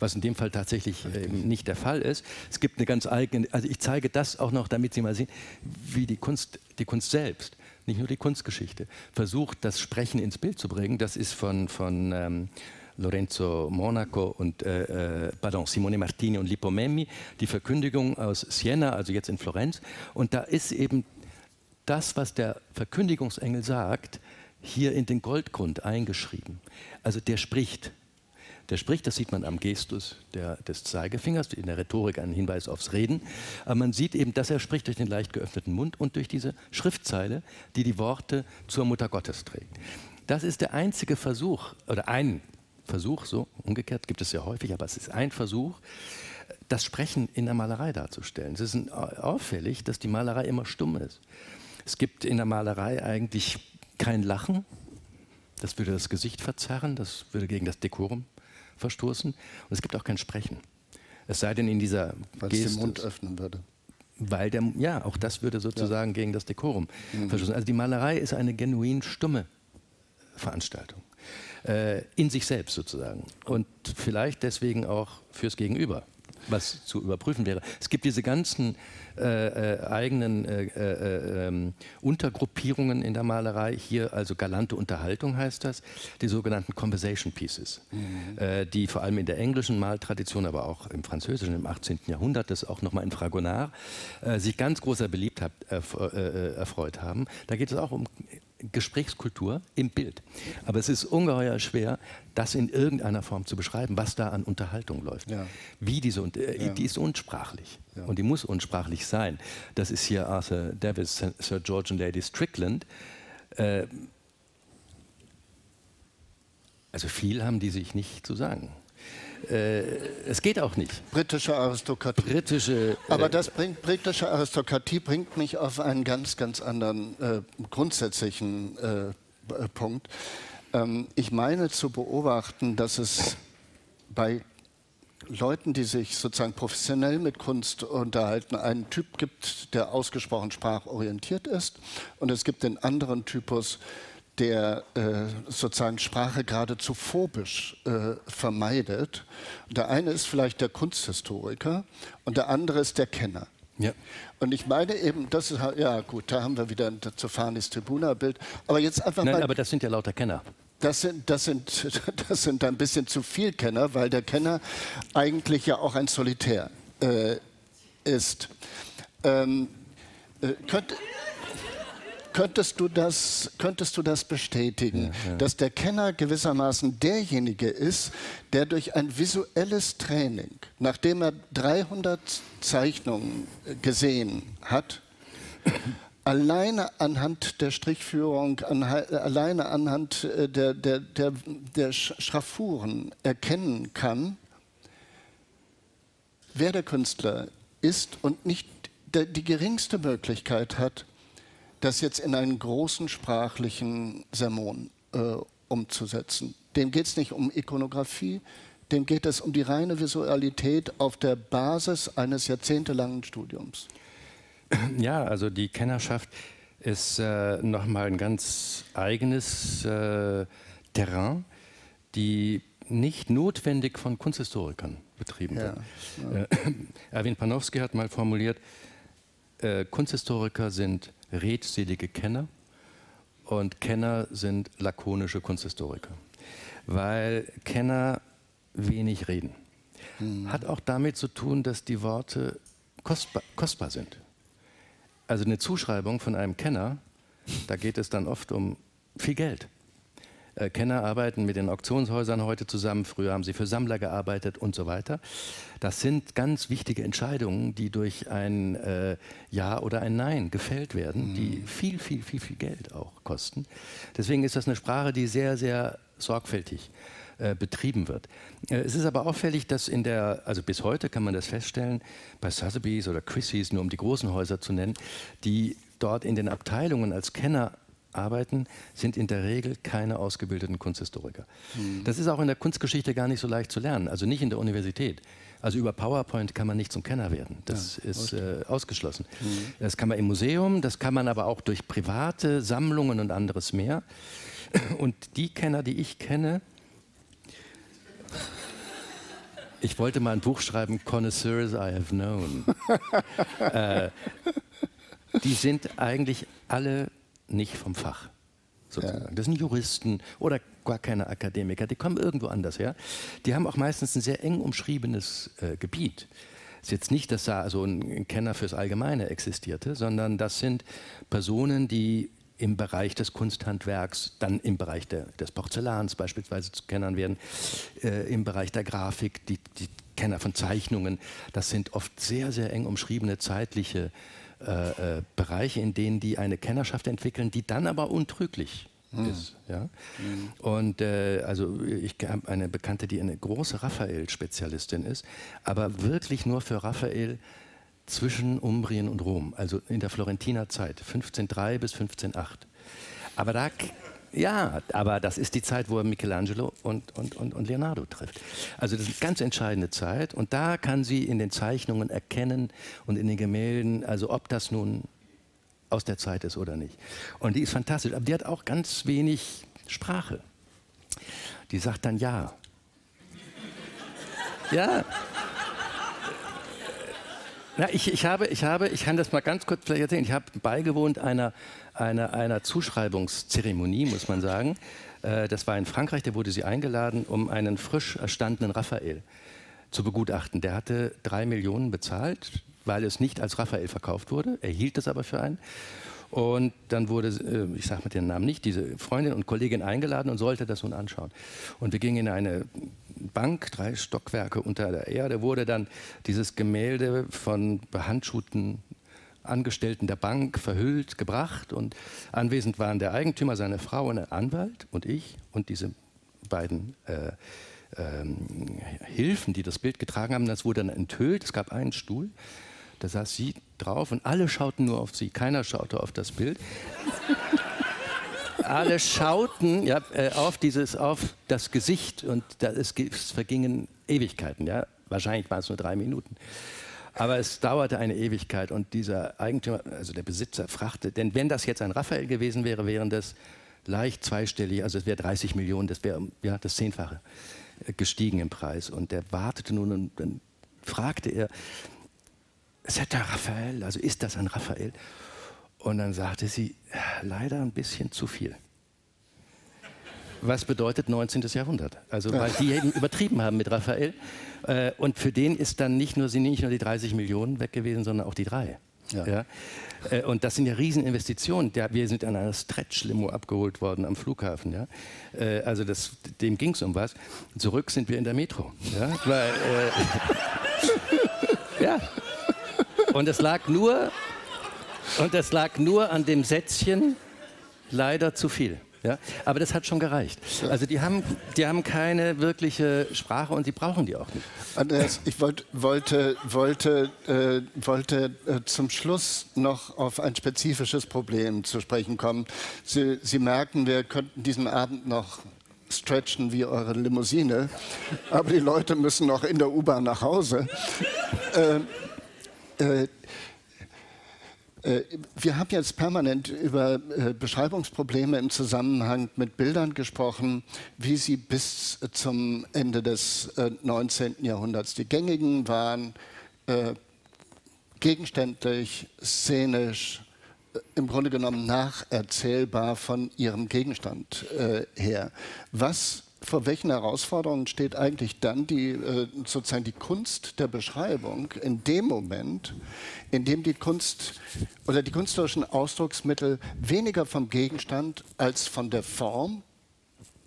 [SPEAKER 4] was in dem Fall tatsächlich äh, nicht der Fall ist. Es gibt eine ganz eigene, also ich zeige das auch noch, damit Sie mal sehen, wie die Kunst, die Kunst selbst, nicht nur die Kunstgeschichte, versucht, das Sprechen ins Bild zu bringen. Das ist von, von ähm, Lorenzo Monaco und äh, äh, pardon, Simone Martini und Lippo Memmi, die Verkündigung aus Siena, also jetzt in Florenz. Und da ist eben das, was der Verkündigungsengel sagt, hier in den Goldgrund eingeschrieben. Also der spricht. Der spricht, das sieht man am Gestus der, des Zeigefingers, in der Rhetorik ein Hinweis aufs Reden. Aber man sieht eben, dass er spricht durch den leicht geöffneten Mund und durch diese Schriftzeile, die die Worte zur Mutter Gottes trägt. Das ist der einzige Versuch, oder ein Versuch, so umgekehrt gibt es ja häufig, aber es ist ein Versuch, das Sprechen in der Malerei darzustellen. Es ist auffällig, dass die Malerei immer stumm ist. Es gibt in der Malerei eigentlich kein Lachen, das würde das Gesicht verzerren, das würde gegen das Dekorum verstoßen. Und es gibt auch kein Sprechen. Es sei denn in dieser
[SPEAKER 3] Weil es den Mund öffnen würde.
[SPEAKER 4] Weil der, ja, auch das würde sozusagen ja. gegen das Dekorum mhm. verstoßen. Also die Malerei ist eine genuin stumme Veranstaltung äh, in sich selbst sozusagen. Und vielleicht deswegen auch fürs Gegenüber, was zu überprüfen wäre. Es gibt diese ganzen äh, äh, eigenen äh, äh, ähm, Untergruppierungen in der Malerei. Hier also galante Unterhaltung heißt das, die sogenannten Conversation Pieces, mhm. Äh, die vor allem in der englischen Maltradition, aber auch im französischen im 18. Jahrhundert, das auch nochmal in Fragonard, sich ganz großer Beliebtheit erfreut haben. Da geht es auch um Gesprächskultur im Bild. Aber es ist ungeheuer schwer, das in irgendeiner Form zu beschreiben, was da an Unterhaltung läuft. Ja. Wie diese, äh, ja. die ist unsprachlich ja. und die muss unsprachlich sein. Das ist hier Arthur Davis, Sir George und Lady Strickland. Äh, also viel haben die sich nicht zu sagen. Äh, es geht auch nicht.
[SPEAKER 3] Britische Aristokratie.
[SPEAKER 4] Britische,
[SPEAKER 3] äh, Aber das bringt, britische Aristokratie bringt mich auf einen ganz, ganz anderen äh, grundsätzlichen äh, Punkt. Ähm, ich meine zu beobachten, dass es bei Leuten, die sich sozusagen professionell mit Kunst unterhalten, einen Typ gibt, der ausgesprochen sprachorientiert ist. Und es gibt den anderen Typus, der äh, sozusagen Sprache geradezu phobisch äh, vermeidet. Der eine ist vielleicht der Kunsthistoriker und der andere ist der Kenner. Ja. Und ich meine eben, das ist ja gut, da haben wir wieder ein Zefanis Tribuna-Bild. Aber jetzt einfach
[SPEAKER 4] Nein,
[SPEAKER 3] mal.
[SPEAKER 4] aber das sind ja lauter Kenner.
[SPEAKER 3] Das sind, das, sind, <laughs> das sind ein bisschen zu viel Kenner, weil der Kenner eigentlich ja auch ein Solitär äh, ist. Ähm, äh, könnt, Könntest du das, könntest du das bestätigen, ja, ja. dass der Kenner gewissermaßen derjenige ist, der durch ein visuelles Training, nachdem er 300 Zeichnungen gesehen hat, alleine anhand der Strichführung, an, alleine anhand äh, der, der, der, der Schraffuren erkennen kann, wer der Künstler ist und nicht die geringste Möglichkeit hat, das jetzt in einen großen sprachlichen Sermon äh, umzusetzen. Dem geht es nicht um Ikonografie, dem geht es um die reine Visualität auf der Basis eines jahrzehntelangen Studiums.
[SPEAKER 4] Ja, also die Kennerschaft ist äh, nochmal ein ganz eigenes äh, Terrain, die nicht notwendig von Kunsthistorikern betrieben ja, wird. Ja. Äh, <clears throat> Erwin Panofsky hat mal formuliert, äh, Kunsthistoriker sind redselige Kenner und Kenner sind lakonische Kunsthistoriker, weil Kenner wenig reden. Mhm. Hat auch damit zu tun, dass die Worte kostbar, kostbar sind. Also eine Zuschreibung von einem Kenner, da geht es dann oft um viel Geld. Äh, Kenner arbeiten mit den Auktionshäusern heute zusammen, früher haben sie für Sammler gearbeitet und so weiter. Das sind ganz wichtige Entscheidungen, die durch ein äh, Ja oder ein Nein gefällt werden, mhm. die viel, viel, viel, viel Geld auch kosten. Deswegen ist das eine Sprache, die sehr, sehr sorgfältig äh, betrieben wird. Äh, es ist aber auffällig, dass in der, also bis heute kann man das feststellen, bei Sotheby's oder Christie's, nur um die großen Häuser zu nennen, die dort in den Abteilungen als Kenner arbeiten, sind in der Regel keine ausgebildeten Kunsthistoriker. Mhm. Das ist auch in der Kunstgeschichte gar nicht so leicht zu lernen, also nicht in der Universität. Also über PowerPoint kann man nicht zum Kenner werden. Das ja, ist äh, ausgeschlossen. Mhm. Das kann man im Museum, das kann man aber auch durch private Sammlungen und anderes mehr. Und die Kenner, die ich kenne, ich wollte mal ein Buch schreiben, Connoisseurs I Have Known. <laughs> äh, die sind eigentlich alle nicht vom Fach. Sozusagen. Das sind Juristen oder gar keine Akademiker, die kommen irgendwo anders her. Die haben auch meistens ein sehr eng umschriebenes äh, Gebiet. Es ist jetzt nicht, dass da so ein Kenner fürs Allgemeine existierte, sondern das sind Personen, die im Bereich des Kunsthandwerks, dann im Bereich der, des Porzellans beispielsweise zu Kennern werden, äh, im Bereich der Grafik, die, die, Kenner von Zeichnungen. Das sind oft sehr, sehr eng umschriebene zeitliche äh, äh, Bereiche, in denen die eine Kennerschaft entwickeln, die dann aber untrüglich hm. ist. Ja? Hm. Und äh, also ich habe eine Bekannte, die eine große Raphael-Spezialistin ist, aber wirklich nur für Raphael zwischen Umbrien und Rom, also in der Florentiner Zeit, 1503 bis 1508. Aber da ja, aber das ist die Zeit, wo er Michelangelo und, und, und, und Leonardo trifft. Also das ist eine ganz entscheidende Zeit und da kann sie in den Zeichnungen erkennen und in den Gemälden, also ob das nun aus der Zeit ist oder nicht. Und die ist fantastisch, aber die hat auch ganz wenig Sprache. Die sagt dann ja. Ja. Na, ich, ich, habe, ich habe, ich kann das mal ganz kurz vielleicht erzählen, ich habe beigewohnt einer einer, einer Zuschreibungszeremonie, muss man sagen. Äh, das war in Frankreich, da wurde sie eingeladen, um einen frisch erstandenen Raphael zu begutachten. Der hatte drei Millionen bezahlt, weil es nicht als Raphael verkauft wurde. Er hielt es aber für einen. Und dann wurde, äh, ich sage mal den Namen nicht, diese Freundin und Kollegin eingeladen und sollte das nun anschauen. Und wir gingen in eine Bank, drei Stockwerke unter der Erde, wurde dann dieses Gemälde von behandschuhten Angestellten der Bank verhüllt gebracht und anwesend waren der Eigentümer, seine Frau ein Anwalt und ich und diese beiden äh, ähm, Hilfen, die das Bild getragen haben. Das wurde dann enthüllt. Es gab einen Stuhl, da saß sie drauf und alle schauten nur auf sie. Keiner schaute auf das Bild. <laughs> alle schauten ja, äh, auf, dieses, auf das Gesicht und da, es, es vergingen Ewigkeiten. Ja? Wahrscheinlich waren es nur drei Minuten. Aber es dauerte eine Ewigkeit und dieser Eigentümer, also der Besitzer, fragte, denn wenn das jetzt ein Raphael gewesen wäre, wären das leicht zweistellig, also es wäre 30 Millionen, das wäre ja, das Zehnfache äh, gestiegen im Preis. Und er wartete nun und dann fragte er, der Raphael, also ist das ein Raphael? Und dann sagte sie, leider ein bisschen zu viel. Was bedeutet 19. Jahrhundert? Also weil die eben übertrieben haben mit Raphael. Äh, und für den ist dann nicht nur, sind nicht nur die 30 Millionen weg gewesen, sondern auch die drei. Ja. ja. Äh, und das sind ja Rieseninvestitionen. wir sind an einer Stretch-Limo abgeholt worden am Flughafen. Ja. Äh, also das, dem ging es um was. Zurück sind wir in der Metro. Ja. Weil, äh, <laughs> ja. Und es lag nur, und es lag nur an dem Sätzchen leider zu viel. Ja? Aber das hat schon gereicht. Also die haben, die haben keine wirkliche Sprache und die brauchen die auch nicht.
[SPEAKER 3] Andreas, ich wollt, wollte, wollte, äh, wollte äh, zum Schluss noch auf ein spezifisches Problem zu sprechen kommen. Sie, Sie merken, wir könnten diesen Abend noch stretchen wie eure Limousine, aber die Leute müssen noch in der U-Bahn nach Hause. äh, äh äh, wir haben jetzt permanent über äh, Beschreibungsprobleme im Zusammenhang mit Bildern gesprochen, wie sie bis zum Ende des 19. Äh, Jahrhunderts die gängigen waren, gegenständlich, szenisch, im Grunde genommen nacherzählbar von ihrem Gegenstand her. Was vor welchen Herausforderungen steht eigentlich dann die, äh, sozusagen die Kunst der Beschreibung in dem Moment, in dem die Kunst oder die künstlerischen Ausdrucksmittel weniger vom Gegenstand als von der Form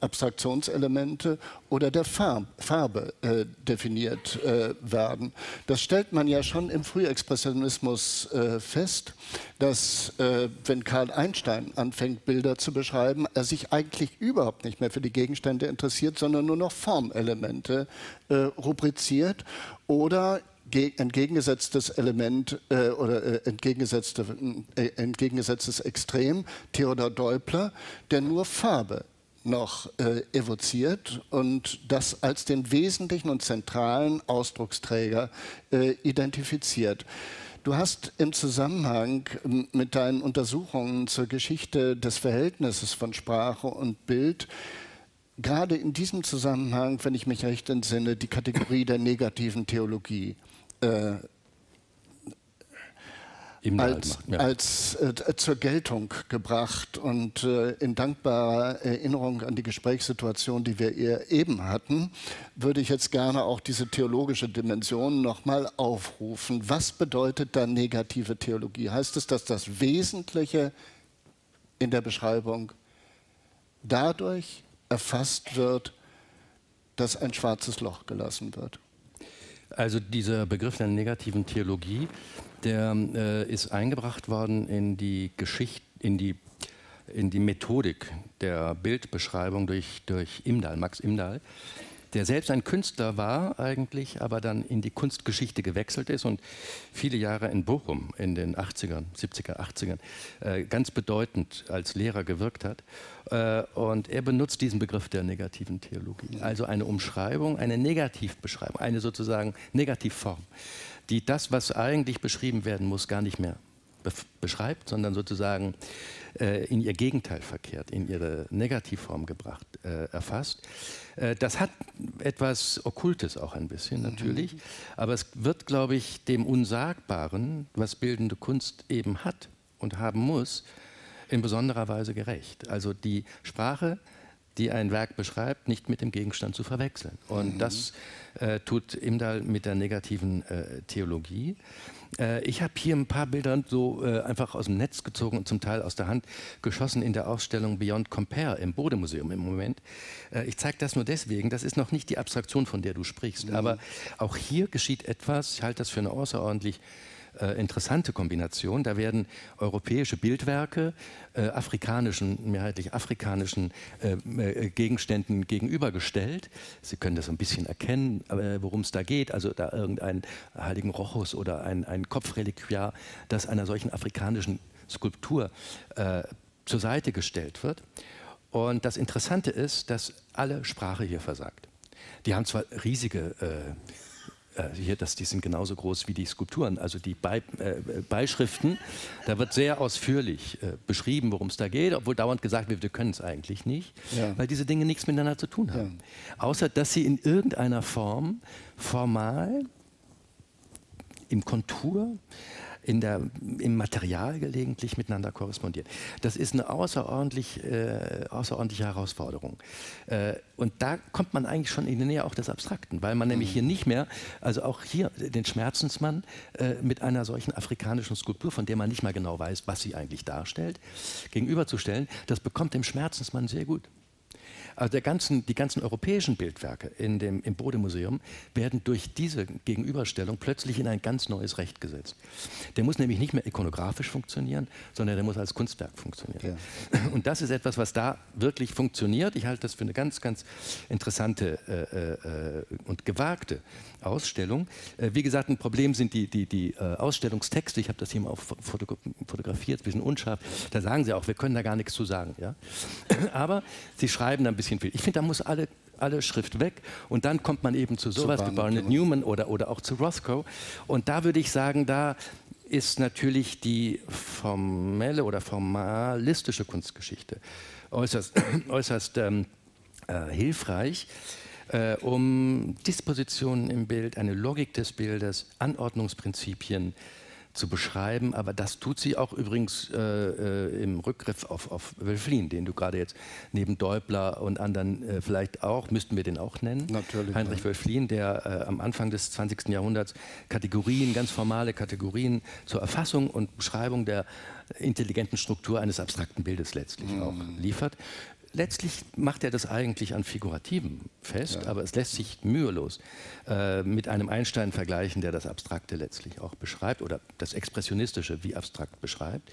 [SPEAKER 3] Abstraktionselemente oder der Farb, Farbe äh, definiert äh, werden. Das stellt man ja schon im Frühexpressionismus äh, fest, dass äh, wenn Karl Einstein anfängt, Bilder zu beschreiben, er sich eigentlich überhaupt nicht mehr für die Gegenstände interessiert, sondern nur noch Formelemente äh, rubriziert oder entgegengesetztes Element äh, oder äh, entgegengesetzte, äh, entgegengesetztes Extrem, Theodor Deupler, der nur Farbe noch äh, evoziert und das als den wesentlichen und zentralen Ausdrucksträger äh, identifiziert. Du hast im Zusammenhang mit deinen Untersuchungen zur Geschichte des Verhältnisses von Sprache und Bild gerade in diesem Zusammenhang, wenn ich mich recht entsinne, die Kategorie der negativen Theologie äh, als, ja. als äh, zur Geltung gebracht und äh, in dankbarer Erinnerung an die Gesprächssituation, die wir eben hatten, würde ich jetzt gerne auch diese theologische Dimension nochmal aufrufen. Was bedeutet da negative Theologie? Heißt es, dass das Wesentliche in der Beschreibung dadurch erfasst wird, dass ein schwarzes Loch gelassen wird?
[SPEAKER 4] Also dieser Begriff der negativen Theologie, der äh, ist eingebracht worden in die Geschichte, in die, in die Methodik der Bildbeschreibung durch, durch Imdahl, Max Imdahl der selbst ein Künstler war eigentlich, aber dann in die Kunstgeschichte gewechselt ist und viele Jahre in Bochum in den 80ern, 70er, 80ern äh, ganz bedeutend als Lehrer gewirkt hat. Äh, und er benutzt diesen Begriff der negativen Theologie, also eine Umschreibung, eine Negativbeschreibung, eine sozusagen Negativform, die das, was eigentlich beschrieben werden muss, gar nicht mehr beschreibt, sondern sozusagen äh, in ihr Gegenteil verkehrt, in ihre Negativform gebracht, äh, erfasst. Äh, das hat etwas Okkultes auch ein bisschen natürlich, mhm. aber es wird, glaube ich, dem Unsagbaren, was bildende Kunst eben hat und haben muss, in besonderer Weise gerecht. Also die Sprache, die ein Werk beschreibt, nicht mit dem Gegenstand zu verwechseln. Und mhm. das äh, tut Imdal mit der negativen äh, Theologie. Äh, ich habe hier ein paar Bilder so äh, einfach aus dem Netz gezogen und zum Teil aus der Hand geschossen in der Ausstellung Beyond Compare im Bodemuseum im Moment. Äh, ich zeige das nur deswegen, das ist noch nicht die Abstraktion, von der du sprichst, mhm. aber auch hier geschieht etwas, ich halte das für eine außerordentlich äh, interessante Kombination. Da werden europäische Bildwerke äh, afrikanischen, mehrheitlich afrikanischen äh, äh Gegenständen gegenübergestellt. Sie können das ein bisschen erkennen, äh, worum es da geht. Also da irgendein heiligen Rochus oder ein, ein Kopfreliquiar, das einer solchen afrikanischen Skulptur zur Seite gestellt wird. Und das Interessante ist, dass alle Sprache hier versagt. Die haben zwar riesige hier, das, die sind genauso groß wie die Skulpturen, also die Be äh, Beischriften. Da wird sehr ausführlich äh, beschrieben, worum es da geht, obwohl dauernd gesagt wird, wir können es eigentlich nicht, ja. weil diese Dinge nichts miteinander zu tun haben. Ja. Außer, dass sie in irgendeiner Form formal im Kontur in der, im Material gelegentlich miteinander korrespondieren. Das ist eine außerordentlich, äh, außerordentliche Herausforderung. Äh, und da kommt man eigentlich schon in die Nähe auch des Abstrakten, weil man mhm. nämlich hier nicht mehr, also auch hier den Schmerzensmann äh, mit einer solchen afrikanischen Skulptur, von der man nicht mal genau weiß, was sie eigentlich darstellt, gegenüberzustellen, das bekommt dem Schmerzensmann sehr gut. Also ganzen, die ganzen europäischen Bildwerke in dem, im Bode-Museum werden durch diese Gegenüberstellung plötzlich in ein ganz neues Recht gesetzt. Der muss nämlich nicht mehr ikonografisch funktionieren, sondern der muss als Kunstwerk funktionieren. Ja. <laughs> Und das ist etwas, was da wirklich funktioniert. Ich halte das für eine ganz, ganz interessante äh, äh, und gewagte Ausstellung. Äh, wie gesagt, ein Problem sind die, die, die äh, Ausstellungstexte. Ich habe das hier mal fotografiert, ein bisschen unscharf. Da sagen sie auch, wir können da gar nichts zu sagen. Ja? <clears throat> Aber sie schreiben ein bisschen viel. Ich finde, da muss alle alle Schrift weg und dann kommt man eben zu sowas zu wie Barnett Newman oder, oder auch zu Rothko. Und da würde ich sagen, da ist natürlich die formelle oder formalistische Kunstgeschichte äußerst, <clears throat> äußerst ähm, äh, hilfreich äh, um Dispositionen im Bild, eine Logik des Bildes, Anordnungsprinzipien zu beschreiben. Aber das tut sie auch übrigens äh, äh, im Rückgriff auf, auf Wölflin, den du gerade jetzt neben Deubler und anderen äh, vielleicht auch, müssten wir den auch nennen.
[SPEAKER 3] Natürlich.
[SPEAKER 4] Heinrich ja. Wölflin, der äh, am Anfang des 20. Jahrhunderts Kategorien, ganz formale Kategorien zur Erfassung und Beschreibung der intelligenten Struktur eines abstrakten Bildes letztlich mhm. auch liefert letztlich macht er das eigentlich an Figurativen fest, ja. aber es lässt sich mühelos äh, mit einem Einstein vergleichen, der das Abstrakte letztlich auch beschreibt oder das Expressionistische wie abstrakt beschreibt.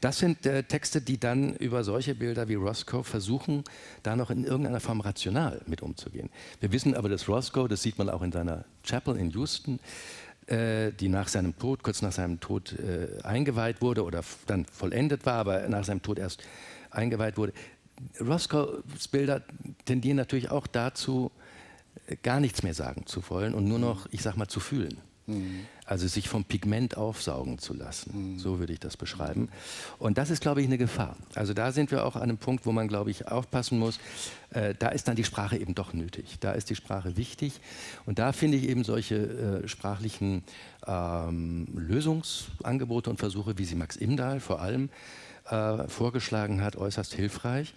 [SPEAKER 4] Das sind äh, Texte, die dann über solche Bilder wie Roscoe versuchen, da noch in irgendeiner Form rational mit umzugehen. Wir wissen aber, dass Roscoe, das sieht man auch in seiner Chapel in Houston, äh, die nach seinem Tod, kurz nach seinem Tod äh, eingeweiht wurde oder dann vollendet war, aber nach seinem Tod erst eingeweiht wurde. Roscoe's Bilder tendieren natürlich auch dazu, gar nichts mehr sagen zu wollen und nur noch, ich sag mal, zu fühlen. Mhm. Also sich vom Pigment aufsaugen zu lassen. Mhm. So würde ich das beschreiben. Und das ist, glaube ich, eine Gefahr. Also da sind wir auch an einem Punkt, wo man, glaube ich, aufpassen muss. Äh, da ist dann die Sprache eben doch nötig. Da ist die Sprache wichtig. Und da finde ich eben solche äh, sprachlichen ähm, Lösungsangebote und Versuche, wie sie Max Imdahl vor allem äh, vorgeschlagen hat, äußerst hilfreich.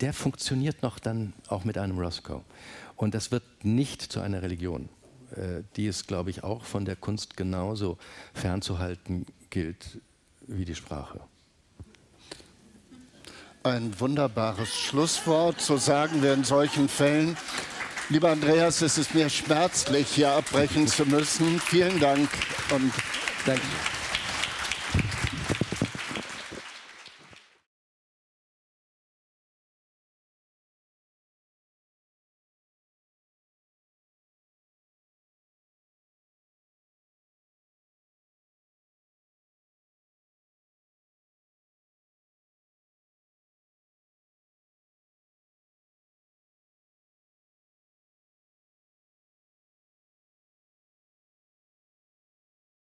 [SPEAKER 4] Der funktioniert noch dann auch mit einem Roscoe. Und das wird nicht zu einer Religion, äh, die es, glaube ich, auch von der Kunst genauso fernzuhalten gilt wie die Sprache.
[SPEAKER 3] Ein wunderbares Schlusswort, so sagen wir in solchen Fällen. Lieber Andreas, es ist mir schmerzlich, hier abbrechen zu müssen. Vielen Dank und
[SPEAKER 4] danke.